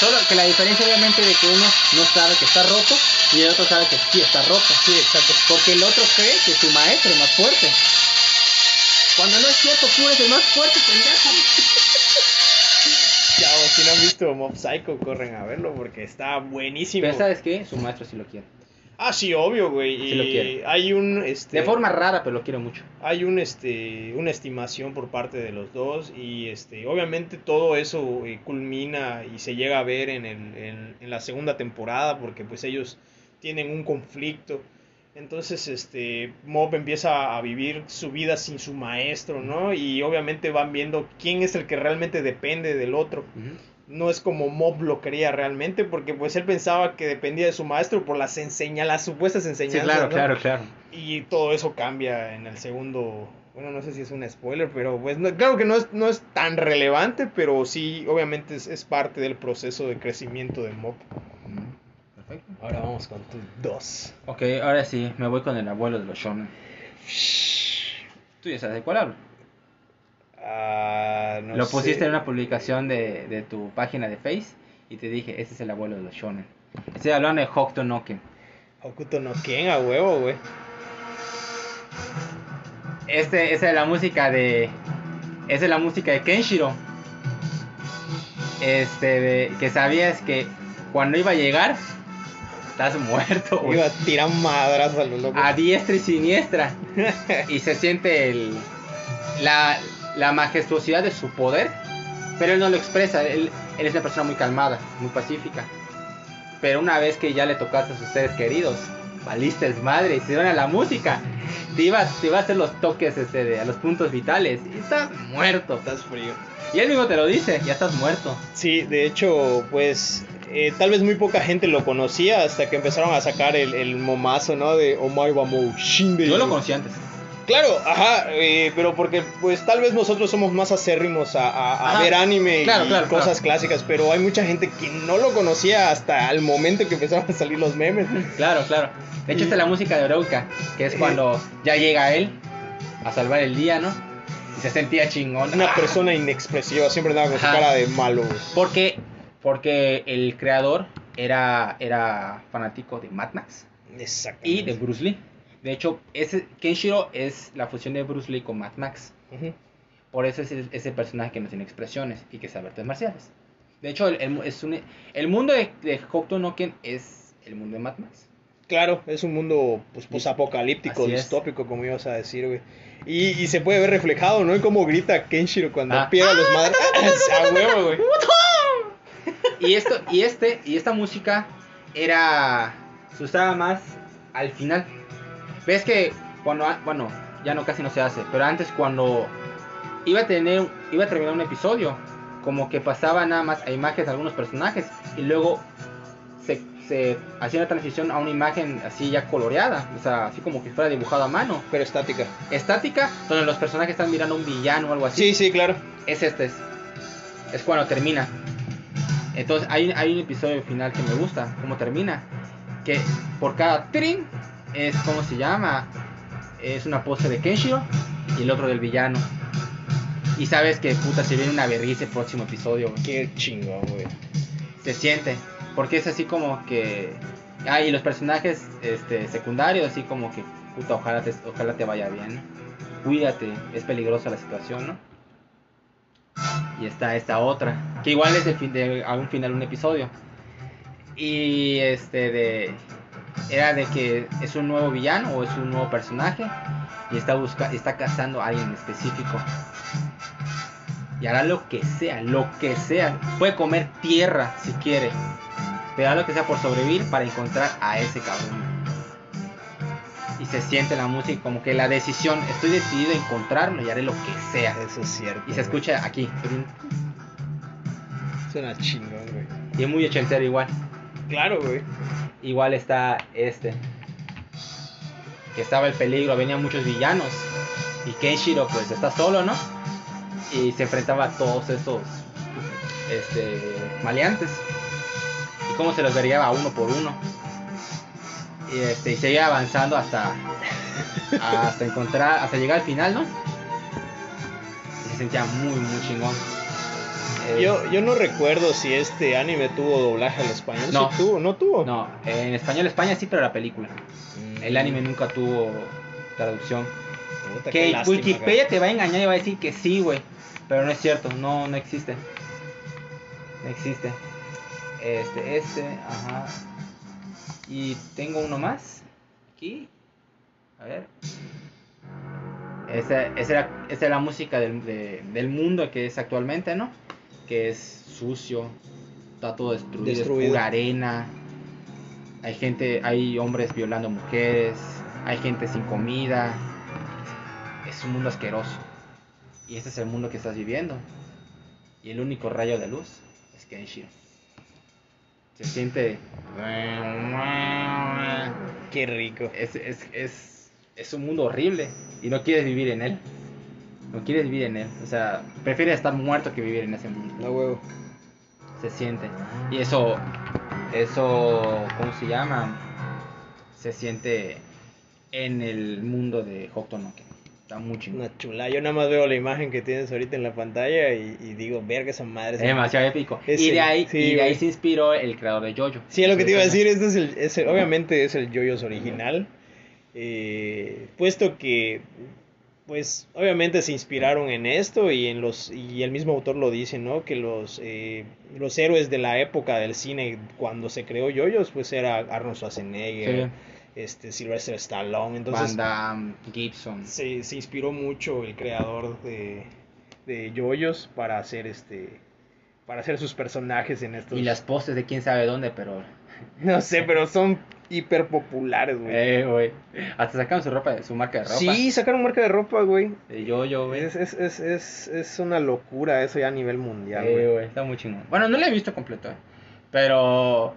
Solo que la diferencia obviamente de que uno no sabe que está roto y el otro sabe que sí está roto. Sí, exacto. Porque el otro cree que su maestro es más fuerte. Cuando no es cierto, tú eres el más fuerte, pendejo. si no han visto Mob Psycho, corren a verlo porque está buenísimo. Pero ¿sabes qué? Su maestro sí lo quiere. Ah, sí, obvio, güey. Sí lo quiere. hay un este De forma rara, pero lo quiero mucho. hay un este una estimación por parte de los dos y este obviamente todo eso eh, culmina y se llega a ver en, el, en, en la segunda temporada porque pues ellos tienen un conflicto entonces este Mob empieza a vivir su vida sin su maestro no y obviamente van viendo quién es el que realmente depende del otro no es como Mob lo quería realmente porque pues él pensaba que dependía de su maestro por las enseña las supuestas Sí, enseñanzas claro, ¿no? claro, claro. Y todo eso cambia en el segundo. Bueno, no sé si es un spoiler, pero pues no- claro que no es, no es tan relevante, pero sí, obviamente es, es parte del proceso de crecimiento de Mob. Perfecto. Ahora vamos con tu 2. Ok, ahora sí, me voy con el abuelo de los shonen. Tú ya sabes de cuál hablo. Ah, no lo sé. pusiste en una publicación de, de tu página de Face y te dije, ese es el abuelo de los shonen. Estoy hablando de Hokuto no Ken. Hokuto no Ken a huevo, güey. Este, esa es la música de. Esa es la música de Kenshiro. Este, de- que sabías que cuando iba a llegar, estás muerto, güey. Iba a tirar madras a lo loco. A diestra y siniestra. y se siente el, la, la majestuosidad de su poder. Pero él no lo expresa. Él, él es una persona muy calmada, muy pacífica. Pero una vez que ya le tocaste a sus seres queridos, valiste madre y se van a la música. Te iba, te iba a hacer los toques este, de, a los puntos vitales. Y estás muerto. Estás frío. Y él mismo te lo dice, ya estás muerto. Sí, de hecho, pues eh, tal vez muy poca gente lo conocía hasta que empezaron a sacar el, el momazo, ¿no? De Omae wa mou shinde. Yo lo conocí antes. Claro, ajá, eh, pero porque pues tal vez nosotros somos más acérrimos a, a- a Ajá, ver anime claro, y claro, cosas claro. clásicas, pero hay mucha gente que no lo conocía hasta el momento que empezaron a salir los memes. Claro, claro. De hecho, Y- esta es la música de Oreuka, que es cuando ya llega él a salvar el día, ¿no? Y se sentía chingón. Una ¡Ah! persona inexpresiva, siempre andaba con su cara de malo. Porque, porque el creador era, era fanático de Mad Max y de Bruce Lee. De hecho, ese Kenshiro es la fusión de Bruce Lee con Mad Max. Por eso es ese personaje que no tiene expresiones y que sabe artes marciales. De hecho, el, el- es un- el mundo de, de Hokuto no Ken es el mundo de Mad Max. Claro, es un mundo pues posapocalíptico, distópico, como ibas a decir, güey. Y, y se puede ver reflejado, ¿no? En cómo grita Kenshiro cuando Ah. pierde a los madres. a huevo, güey. Y esto, y este, y esta música era. se usaba más al final. Ves que cuando bueno, ya no casi no se hace, pero antes cuando iba a tener, iba a terminar un episodio, como que pasaba nada más a imágenes de algunos personajes y luego se, se hacía una transición a una imagen así ya coloreada, o sea, así como que fuera dibujado a mano, Pero estática. estática, donde los personajes están mirando a un villano o algo así Sí, sí, claro. es este. Es, es cuando termina. Entonces hay, hay un episodio final que me gusta, cómo termina. Que por cada trin es como se llama. Es una pose de Kenshiro y el otro del villano. Y sabes que puta se viene una vergüenza el próximo episodio. güey. Qué chingón, güey. Se siente. Porque es así como que. Ah, y los personajes este, secundarios, así como que puta, ojalá te, ojalá te vaya bien. Cuídate, es peligrosa la situación, ¿no? Y está esta otra, que igual es el fin de, un final un episodio. Y este de era de que es un nuevo villano o es un nuevo personaje y está busca, está cazando a alguien en específico. Y hará lo que sea, lo que sea. Puede comer tierra si quiere. Pero hará lo que sea por sobrevivir para encontrar a ese cabrón. Se siente la música como que la decisión, estoy decidido a encontrarlo y haré lo que sea. Eso es cierto. Y se escucha aquí. Suena chingón, güey. Y es muy ochentero igual. Claro, güey. Igual está este. Que estaba el peligro, venían muchos villanos. Y Kenshiro pues está solo, ¿no? Y se enfrentaba a todos estos este, maleantes. Y cómo se los vería uno por uno. Y, este, y seguía avanzando hasta, hasta encontrar, hasta llegar al final, ¿no? Y se sentía muy, muy chingón. Eh, Yo, yo no recuerdo si este anime tuvo doblaje al español. No. ¿Sí tuvo? ¿No tuvo? No, en español España sí, pero la película. Mm. El anime nunca tuvo traducción. Puta, Que lástima, Wikipedia te va a engañar y va a decir que sí, güey. Pero no es cierto, no, no existe. existe. Este, este, ajá. Y tengo uno más. Aquí. A ver. Esa, esa, era, esa es la música del, de- del mundo que es actualmente, ¿no? Que es sucio, está todo destruido, es pura arena. Hay gente, hay hombres violando mujeres, hay gente sin comida. Es un mundo asqueroso. Y este es el mundo que estás viviendo. Y el único rayo de luz es Kenshiro. Se siente. Qué rico. Es, es, es, es un mundo horrible. Y no quieres vivir en él. No quieres vivir en él. O sea, prefieres estar muerto que vivir en ese mundo. No huevo. Se siente. Y eso. Eso. ¿Cómo se llama? Se siente en el mundo de Hokuto no Ken. Está muy chingón. Una chula. Yo nada más veo la imagen que tienes ahorita en la pantalla y, y digo, verga esa madre. Es demasiado épico. Es y de ahí, sí, y de ahí se inspiró el creador de Jojo. Sí, es lo que te iba a decir, este es el, es el- obviamente es el Yoyos original, eh, puesto que, pues, obviamente se inspiraron en esto y en los y el mismo autor lo dice, ¿no? Que los eh, los héroes de la época del cine cuando se creó Yoyos, pues era Arnold Schwarzenegger, Sí. Este Sylvester Stallone, entonces Van Damme, Gibson. se, se inspiró mucho el creador de de Yoyos para hacer este para hacer sus personajes en estos Y las poses de quién sabe dónde, pero. No sé, pero son hiper populares, güey. Eh, güey. Hasta sacaron su ropa, su marca de ropa. sí, sacaron marca de ropa, güey. De Jojo, güey. Es, es, es, es, es una locura eso ya a nivel mundial, Eh, güey. está muy chingón. Bueno, no lo he visto completo. Pero.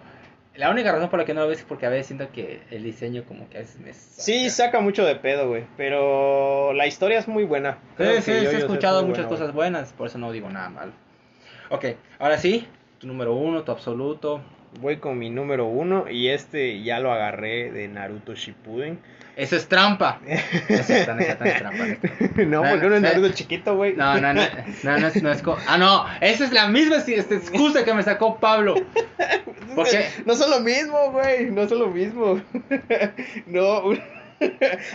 La única razón por la que no lo veo es porque a veces siento que el diseño, como que a veces me. Sí, saca mucho de pedo, güey. Pero la historia es muy buena. Sí, sí, sí, he es escuchado muchas buena, cosas buenas, por eso no digo nada malo. Ok, ahora sí, tu número uno, tu absoluto. Voy con mi número uno y este ya lo agarré de Naruto Shippuden. Eso es trampa. Eso es trampa. no, No, porque uno es no, Naruto chiquito, güey. No, no, no, no, no, es, no Ah, no, esa es la misma excusa que me sacó Pablo. ¿Por qué? No son lo mismo, güey. No son lo mismo. no.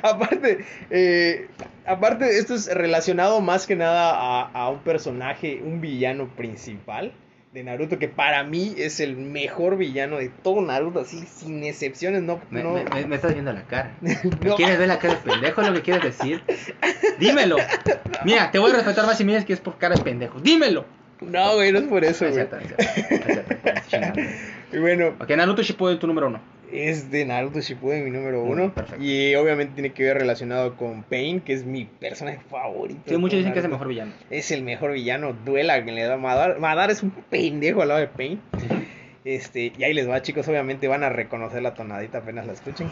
aparte, eh, aparte, esto es relacionado más que nada a, a un personaje, un villano principal de Naruto, que para mí es el mejor villano de todo Naruto, así sin excepciones. No, Me, no, me- me- me estás viendo la cara. ¿Me no. quieres ver la cara de pendejo? ¿Es lo que quieres decir? Dímelo. Mira, te voy a respetar más si me dices que es por cara de pendejo. Dímelo. No, güey, no es por eso, No es güey. no no. Y bueno, Ok, Naruto Shippuden, tu número uno. Es de Naruto Shippuden mi número Mm, uno. perfecto. y obviamente tiene que ver relacionado con Pain, que es mi personaje favorito. Sí, muchos dicen que es el mejor villano. es el mejor villano, duela que le da Madara. Madara es un pendejo al lado de Pain. Este, y ahí les va, chicos, obviamente van a reconocer la tonadita apenas la escuchen.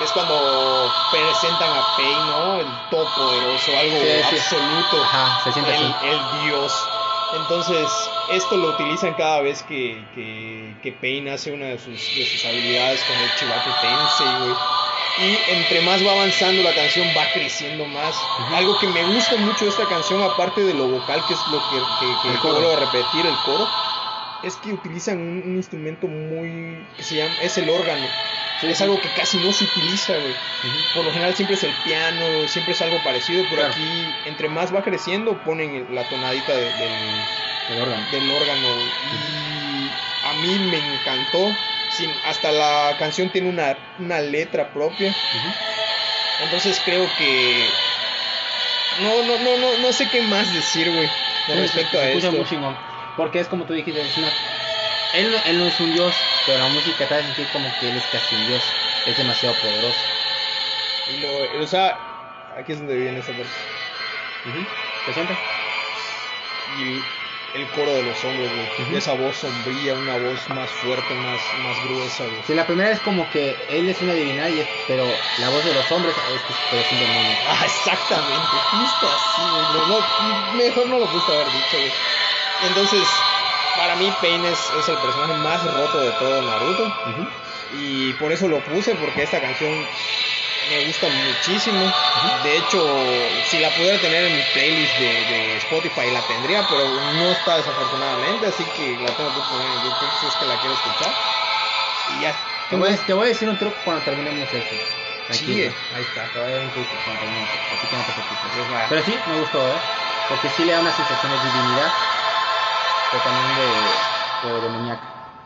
Es cuando presentan a Pain, ¿no? El todopoderoso, algo Sí, sí. absoluto Ajá, se siente el, así. el dios. Entonces, esto lo utilizan cada vez que, que, que Pain hace una de sus, de sus habilidades con el Chibaku Tensei, güey. Y entre más va avanzando la canción, va creciendo más. Algo que me gusta mucho de esta canción, aparte de lo vocal, que es lo que, que, que El coro. vuelvo a repetir, el coro, es que utilizan un, un instrumento muy. que se llama. es el órgano. Es algo que casi no se utiliza, güey. Por lo general siempre es el piano, siempre es algo parecido, pero Claro. aquí entre más va creciendo ponen la tonadita de- del, El órgano. del órgano y a mí me encantó. Sin, hasta la canción tiene una, una letra propia, entonces creo que no no no no no sé qué más decir, güey, con respecto a esto. muy chingón. Porque es como tú dijiste, es una- él, no- él no es un dios, pero la música te hace sentir como que él es casi un dios. Es demasiado poderoso. Y lo, o sea, aquí es donde viene esa parte. Ujú. ¿Te sientes? y el coro de los hombres, güey. Esa voz sombría, una voz más fuerte, más, más gruesa, güey. Sí, la primera es como que él es una divinidad, y es- pero la voz de los hombres es que pero es un demonio. Ah, exactamente, justo así, güey. No, mejor no lo pudiste haber dicho, güey. Entonces, para mí Pain es, es el personaje más roto de todo Naruto. Y por eso lo puse, porque esta canción me gusta muchísimo. De hecho, si la pudiera tener en mi playlist de, de Spotify, la tendría, pero no está desafortunadamente, así que la tengo que poner en YouTube si es que la quiero escuchar. Y ya. Te voy, a, te voy a decir un truco cuando terminemos esto. Tranquilo. ahí está. Todavía hay un no, todavía no, así que no te preocupes. Pues. Pero sí, me gustó, ¿eh? Porque sí le da una sensación de divinidad, pero también de, de demoníaca.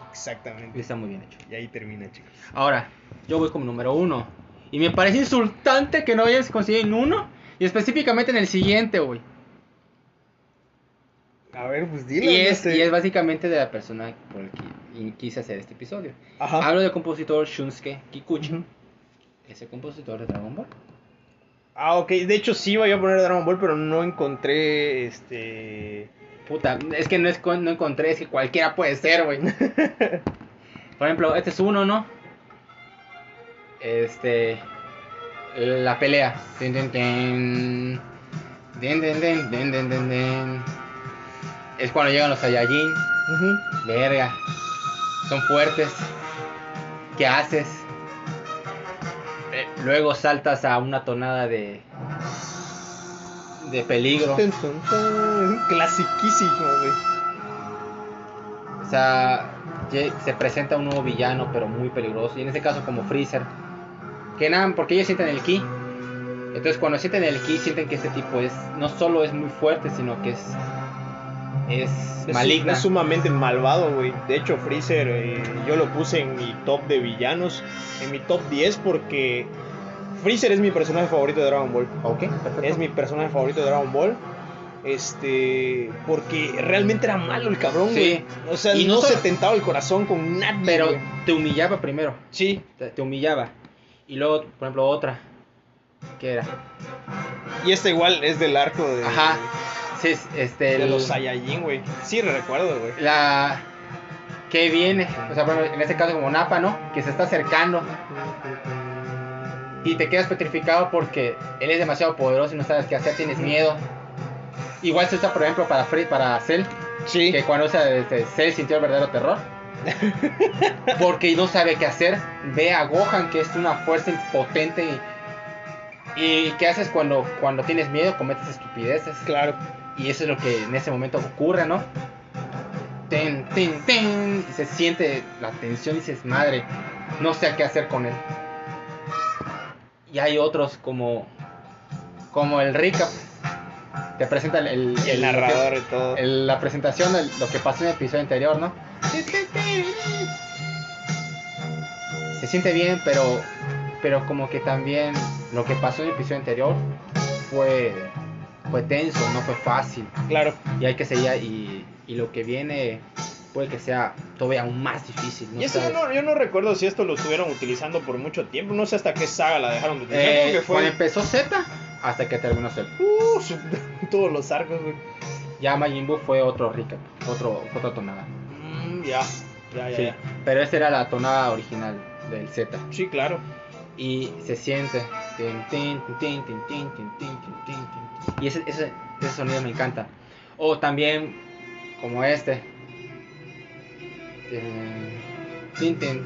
Y Exactamente. está muy bien hecho. Y ahí termina, chicos. Ahora, yo voy como número uno. Y me parece insultante que no hayas conseguido en uno. Y específicamente en el siguiente, güey. A ver, pues dilo. Y no es, sé. y es básicamente de la persona por la que quise hacer este episodio. Ajá. Hablo del compositor Shunsuke Kikuchi. Ese compositor de Dragon Ball. Ah, ok. De hecho, sí yo a poner Dragon Ball, pero no encontré este. Puta, es que no, es, no encontré, es que cualquiera puede ser, güey. Por ejemplo, este es uno, ¿no? Este. La pelea. Tin, tin. Din, din, din, din, din, din, din. Es cuando llegan los Saiyajin. Ujú. Verga. Son fuertes. ¿Qué haces? Eh, Luego saltas a una tonada de. De peligro. Clasiquísimo, güey. O sea, se presenta un nuevo villano, pero muy peligroso. Y en este caso, como Freezer. Que nada, porque ellos sienten el ki. Entonces, cuando sienten el ki, sienten que este tipo es. No solo es muy fuerte, sino que es. Es, Es, maligna. es sumamente malvado, güey. De hecho, Freezer eh, yo lo puse en mi top de villanos, en mi top 10 porque Freezer es mi personaje favorito de Dragon Ball. Ok, perfecto. Es mi personaje favorito de Dragon Ball. Este, porque realmente era malo el cabrón, Sí. güey. O sea, Y no, no se solo- tentaba el corazón con nadie. Pero güey. te humillaba primero. sí, Te, te humillaba. Y luego, por ejemplo, otra. ¿Qué era? y este igual es del arco de, Ajá. Sí, es- este. de el- los Saiyajin, güey. Sí, recuerdo, güey. la. Que viene. O sea, ejemplo, en este caso, como Napa, ¿no? Que se está acercando. Y te quedas petrificado porque él es demasiado poderoso y no sabes qué hacer, tienes miedo. Igual se usa, por ejemplo, para Free, para Cell, Sí. que cuando usa este, Cell sintió el verdadero terror. porque no sabe qué hacer. Ve a Gohan, que es una fuerza impotente. Y, y ¿qué haces cuando, cuando tienes miedo? Cometes estupideces. Claro. Y eso es lo que en ese momento ocurre, ¿no? Ten, ten, ten. Y se siente la tensión y dices, madre, no sé qué hacer con él. Y hay otros como, como el recap. Te presenta el, el, El narrador y todo. el- la presentación de lo que pasó en el episodio anterior, ¿no? Se siente bien, pero, pero como que también lo que pasó en el episodio anterior fue, fue tenso, no fue fácil. Claro. Y hay que seguir y, y lo que viene que sea todavía aún más difícil. Y eso yo no, yo no, recuerdo si esto lo estuvieron utilizando por mucho tiempo. No sé hasta qué saga la dejaron de utilizar. Eh. Cuando empezó Z, hasta que terminó Z. Todos los arcos, güey. Ya Majin Buu fue otro recap, otro, otra tonada. Mm, ya, ya, ya, sí. Pero esa era la tonada original del Z. Sí, claro. Y se siente. Y ese, ese, ese sonido me encanta. O también, como este. Tin, tin,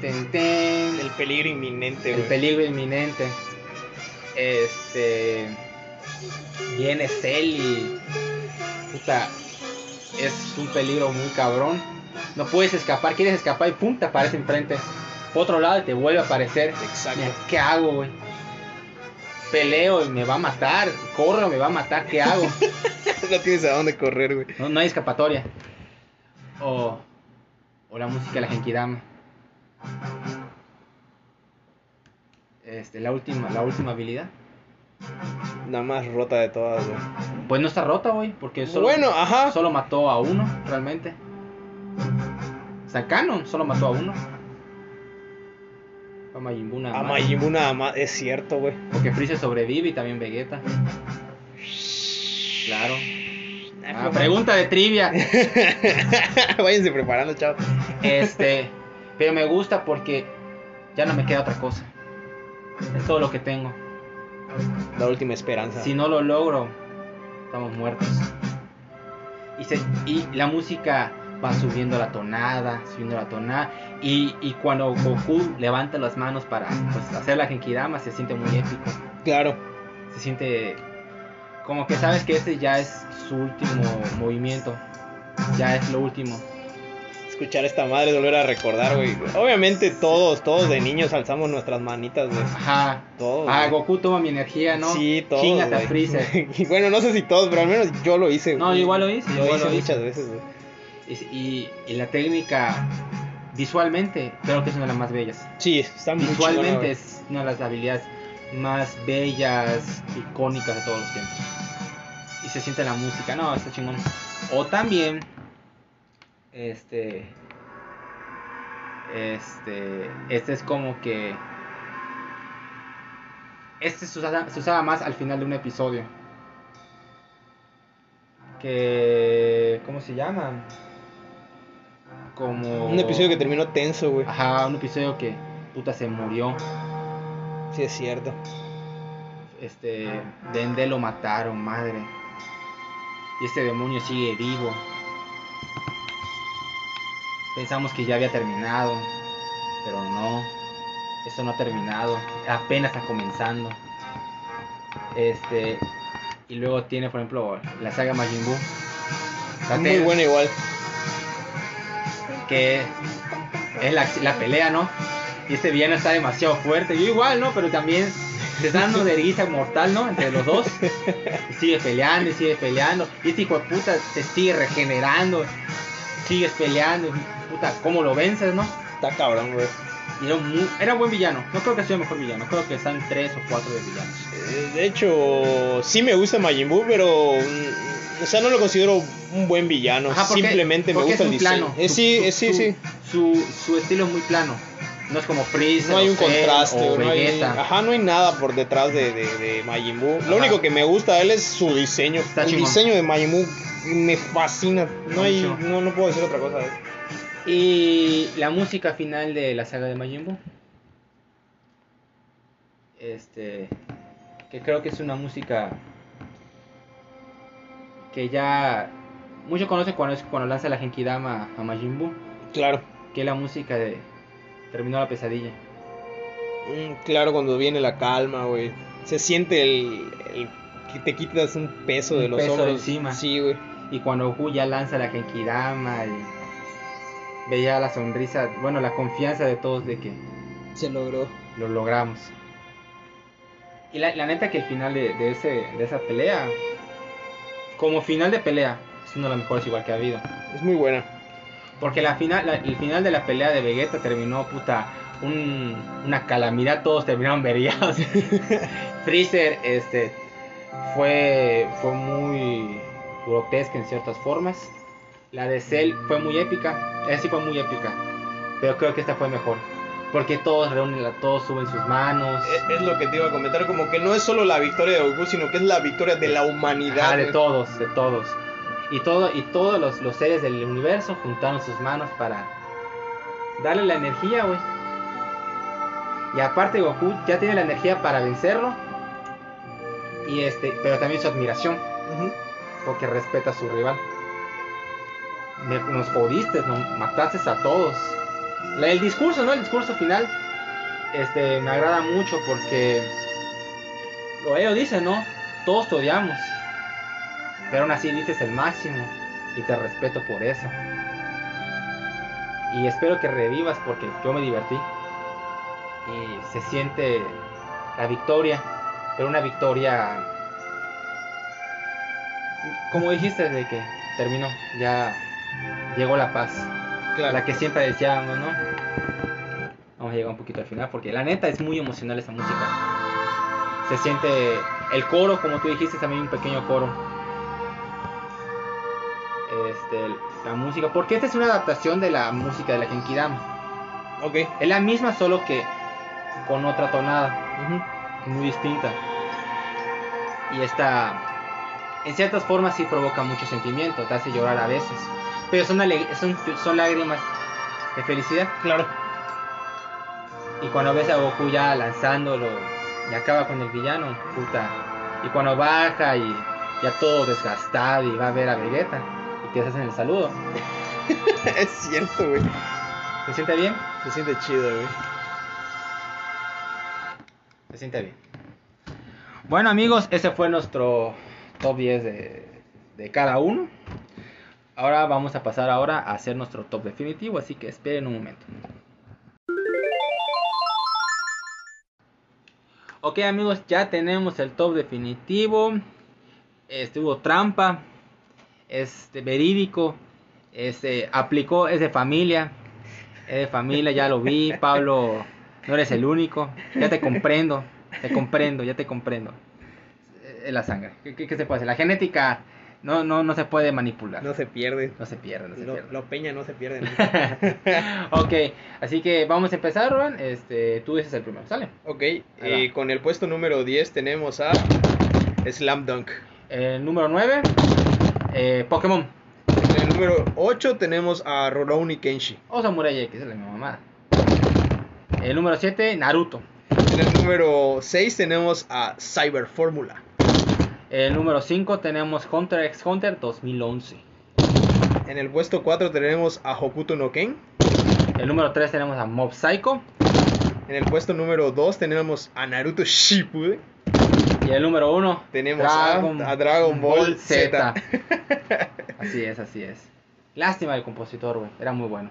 tin, tin. El peligro inminente, El peligro inminente. Este. Viene Cell y. Puta. Es un peligro muy cabrón. No puedes escapar, quieres escapar y pum, te aparece enfrente. Por otro lado y te vuelve a aparecer. Exacto. Mira, ¿Qué hago, güey? Peleo y me va a matar. Corro me va a matar. ¿Qué hago? no tienes a dónde correr, güey. No, no hay escapatoria. O. O la música de la Genkidama. Este, la última, la última habilidad. Nada más rota de todas, güey. Pues no está rota, güey, porque solo, Bueno, ajá. solo mató a uno, realmente. O sea, Canon solo mató a uno. A Majin Buu nada A más. Majin Buu nada más. Es cierto, güey. Porque Freezer sobrevive y también Vegeta. Claro. Ah, pregunta de trivia. Váyanse preparando, chao. Este, pero me gusta porque ya no me queda otra cosa. Es todo lo que tengo. La última esperanza. Si no lo logro, estamos muertos. Y, se- y la música va subiendo la tonada, subiendo la tonada. Y, y cuando Goku levanta las manos para pues, hacer la Genkidama, se siente muy épico. Claro. Se siente como que sabes que este ya es su último movimiento. Ya es lo último. escuchar esta madre, volver a recordar, güey. Obviamente todos, todos de niños alzamos nuestras manitas, güey. Ajá. Todos. Ah, güey. Goku toma mi energía, ¿no? Sí, todos. Chingate a. Freezer. Y bueno, no sé si todos, pero al menos yo lo hice. No, güey. yo igual lo hice, yo Lo igual hice lo hice. muchas veces, güey. Y, y- la técnica visualmente creo que es una de las más bellas. Sí, está muy Visualmente es una de las habilidades más bellas, icónicas de todos los tiempos. Y se siente la música, no, está chingón. O también, este, este, este es como que, este se usaba, se usaba más al final de un episodio. Que, ¿cómo se llama? Como... Un episodio que terminó tenso, güey. Ajá, un episodio que puta se murió. Sí, es cierto. Este, Dende lo mataron, madre. Y este demonio sigue vivo. Pensamos que ya había terminado, pero no. Esto no ha terminado, apenas está comenzando. Este, y luego tiene, por ejemplo, la saga Majin Buu. Muy te- buena igual. que es la, la pelea, ¿no? Y este villano está demasiado fuerte. Yo igual, ¿no? Pero también se dando de erguiza mortal, ¿no? Entre los dos. Y sigue peleando y sigue peleando. Y este hijo de puta se sigue regenerando. Sigues peleando. Puta, ¿cómo lo vences, no? Está cabrón, güey. Era, muy- era buen villano. No creo que sea el mejor villano. Creo que están tres o cuatro de villanos. Eh, De hecho, sí me gusta Majin Buu, pero. O sea, no lo considero un buen villano. Ajá, porque- Simplemente me porque gusta es el diseño. plano. Eh, Su- sí, su- eh, sí, su- sí. Su, su estilo es muy plano. No es como Freezer. No hay un contraste, o no hay, ajá, no hay nada por detrás de, de, de Majin Buu. Ajá. Lo único que me gusta de él es su diseño. Está el chingón. diseño de Majin Buu me fascina. No, hay, no, no puedo decir otra cosa. eh. Y la música final de la saga de Majin Buu. Este. Que creo que es una música. Que ya. Muchos conocen cuando, es, cuando lanza la Genkidama a Majin Buu. Claro. Que es la música de. Terminó la pesadilla. Mm, claro, cuando viene la calma, güey. Se siente el, el que te quitas un peso de los peso hombros. encima. Sí, güey. Y cuando Goku ya lanza la Genkidama. Y veía la sonrisa. Bueno, la confianza de todos de que. Se logró. lo logramos. Y la, la neta que el final de, de ese, de esa pelea, como final de pelea, es uno de los mejores igual que ha habido. Es muy buena. Porque la final, la- el final de la pelea de Vegeta terminó, puta, un- una calamidad, todos terminaron verillados. Freezer, este, fue, fue muy grotesca en ciertas formas. La de Cell fue muy épica, esa sí fue muy épica, pero creo que esta fue mejor. Porque todos reúnen, todos suben sus manos. Es, es lo que te iba a comentar, como que no es solo la victoria de Goku, sino que es la victoria de la humanidad. Ah, de todos, de todos. Y, todo, y todos los, los seres del universo juntaron sus manos para darle la energía, güey. Y aparte Goku ya tiene la energía para vencerlo. Y este, pero también su admiración, porque respeta a su rival. Me- nos jodiste, nos mataste a todos. La- el discurso, ¿no? El discurso final. Este, me agrada mucho porque lo ellos dicen, ¿no? Todos te odiamos. Pero aún así dices el máximo. Y te respeto por eso. Y espero que revivas porque yo me divertí. Y se siente la victoria. Pero una victoria. Como dijiste, de que terminó. Ya llegó la paz. Claro. La que siempre deseábamos, ¿no? Vamos a llegar un poquito al final porque la neta es muy emocional esa música. Se siente el coro, como tú dijiste, también un pequeño coro. Este, la música, porque esta es una adaptación de la música de la Genkidama. Ok. Es la misma, solo que con otra tonada, muy distinta. Y esta, en ciertas formas, sí provoca mucho sentimiento, te hace llorar a veces. Pero son, son, son lágrimas de felicidad. Claro. Y cuando ves a Goku ya lanzándolo y acaba con el villano, puta. Y cuando baja y ya todo desgastado y va a ver a Vegeta y que se hacen el saludo. es cierto, güey. ¿Se siente bien? Se siente chido, güey. Se siente bien. Bueno amigos, ese fue nuestro top 10 de, de cada uno. Ahora vamos a pasar ahora a hacer nuestro top definitivo, así que esperen un momento. Ok amigos, ya tenemos el top definitivo. Hubo trampa, este verídico, este aplicó, es de familia, es de familia, ya lo vi, Pablo, no eres el único, ya te comprendo, te comprendo, ya te comprendo. Es la sangre, ¿qué, qué- qué se puede hacer? La genética no, no, no se puede manipular, No se pierde. no se pierde, no se Lo, pierde. lo peña no se pierde. ok, así que vamos a empezar, Roban. Este, tú dices el primero, ¿sale? ok, eh, con el puesto número 10 tenemos a Slam Dunk. El número 9, eh, Pokémon. En el número 8 tenemos a Rurouni Kenshi. O Samurai X, es la misma mamada. El número 7, Naruto. En el número 6 tenemos a Cyber Fórmula. El número 5 tenemos Hunter x Hunter 2011. En el puesto 4 tenemos a Hokuto no Ken. El número 3 tenemos a Mob Psycho. En el puesto número 2 tenemos a Naruto Shippuden. Y el número 1 Tenemos a- a Dragon Ball Z. así es, así es. Lástima el compositor, güey. Era muy bueno.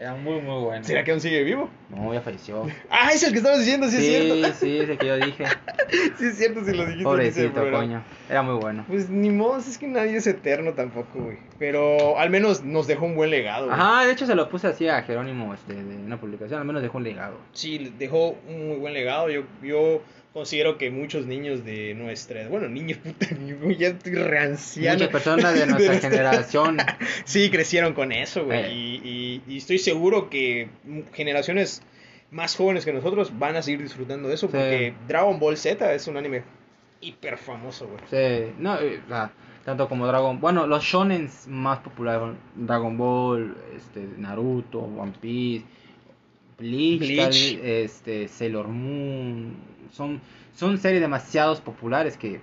Era muy, muy bueno. ¿Será que aún sigue vivo? No, ya falleció. Ah, es el que estabas diciendo, sí, es Sí, cierto. sí, es el que yo dije. Sí es cierto si lo dijiste Pobrecito, coño. Era muy bueno. Pues ni modo, es que nadie es eterno tampoco, güey. Pero al menos nos dejó un buen legado. güey. Ajá, de hecho se lo puse así a Jerónimo este, de una publicación. Al menos dejó un legado. Sí, dejó un muy buen legado. Yo, yo considero que muchos niños de nuestra... Bueno, niños, puta, ya estoy reanciano. Muchas personas de nuestra generación. Sí, crecieron con eso, güey. Eh. Y, y- y estoy seguro que generaciones más jóvenes que nosotros van a seguir disfrutando de eso. Sí. Porque Dragon Ball Z es un anime hiper famoso, güey. Sí, no, eh, o sea, tanto como Dragon Bueno, los shonen más populares son Dragon Ball, este, Naruto, One Piece, Bleach, Bleach. tal- este, Sailor Moon. Son, son series demasiado populares que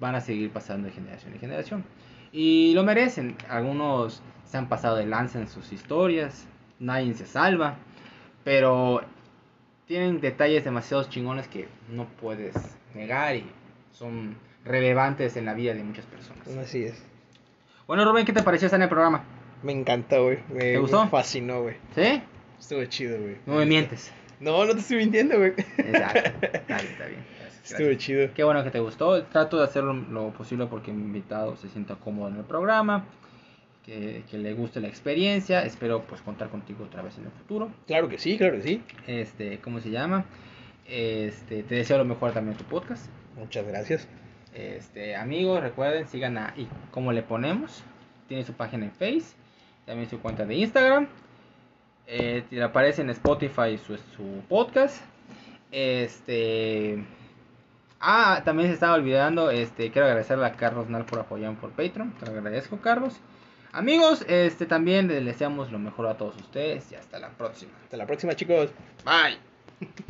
van a seguir pasando de generación en generación. Y lo merecen. Algunos se han pasado de lanza en sus historias. Nadie se salva. Pero tienen detalles demasiado chingones que no puedes negar y son relevantes en la vida de muchas personas. Así es. Bueno, Rubén, ¿qué te pareció estar en el programa? Me encantó, güey. Me, ¿Te gustó? me fascinó, güey. ¿Sí? Estuvo chido, güey. No me mientes. No, no te estoy mintiendo, güey. Exacto. Está bien, está bien. Gracias, Estuvo gracias. chido. Qué bueno que te gustó. Trato de hacer lo, lo posible porque mi invitado se sienta cómodo en el programa. Que, que le guste la experiencia. Espero pues contar contigo otra vez en el futuro. Claro que sí, claro que sí. Este, ¿cómo se llama? Este, te deseo lo mejor también en tu podcast. Muchas gracias. Este, amigos, recuerden, sigan a y como le ponemos. Tiene su página en Face, también su cuenta de Instagram. Eh, aparece en Spotify su, su podcast. Este. Ah, también se estaba olvidando. Este, quiero agradecerle a Carlos Nal por apoyarme por Patreon. Te lo agradezco, Carlos. Amigos, este también les deseamos lo mejor a todos ustedes y hasta la próxima. Hasta la próxima, chicos. Bye.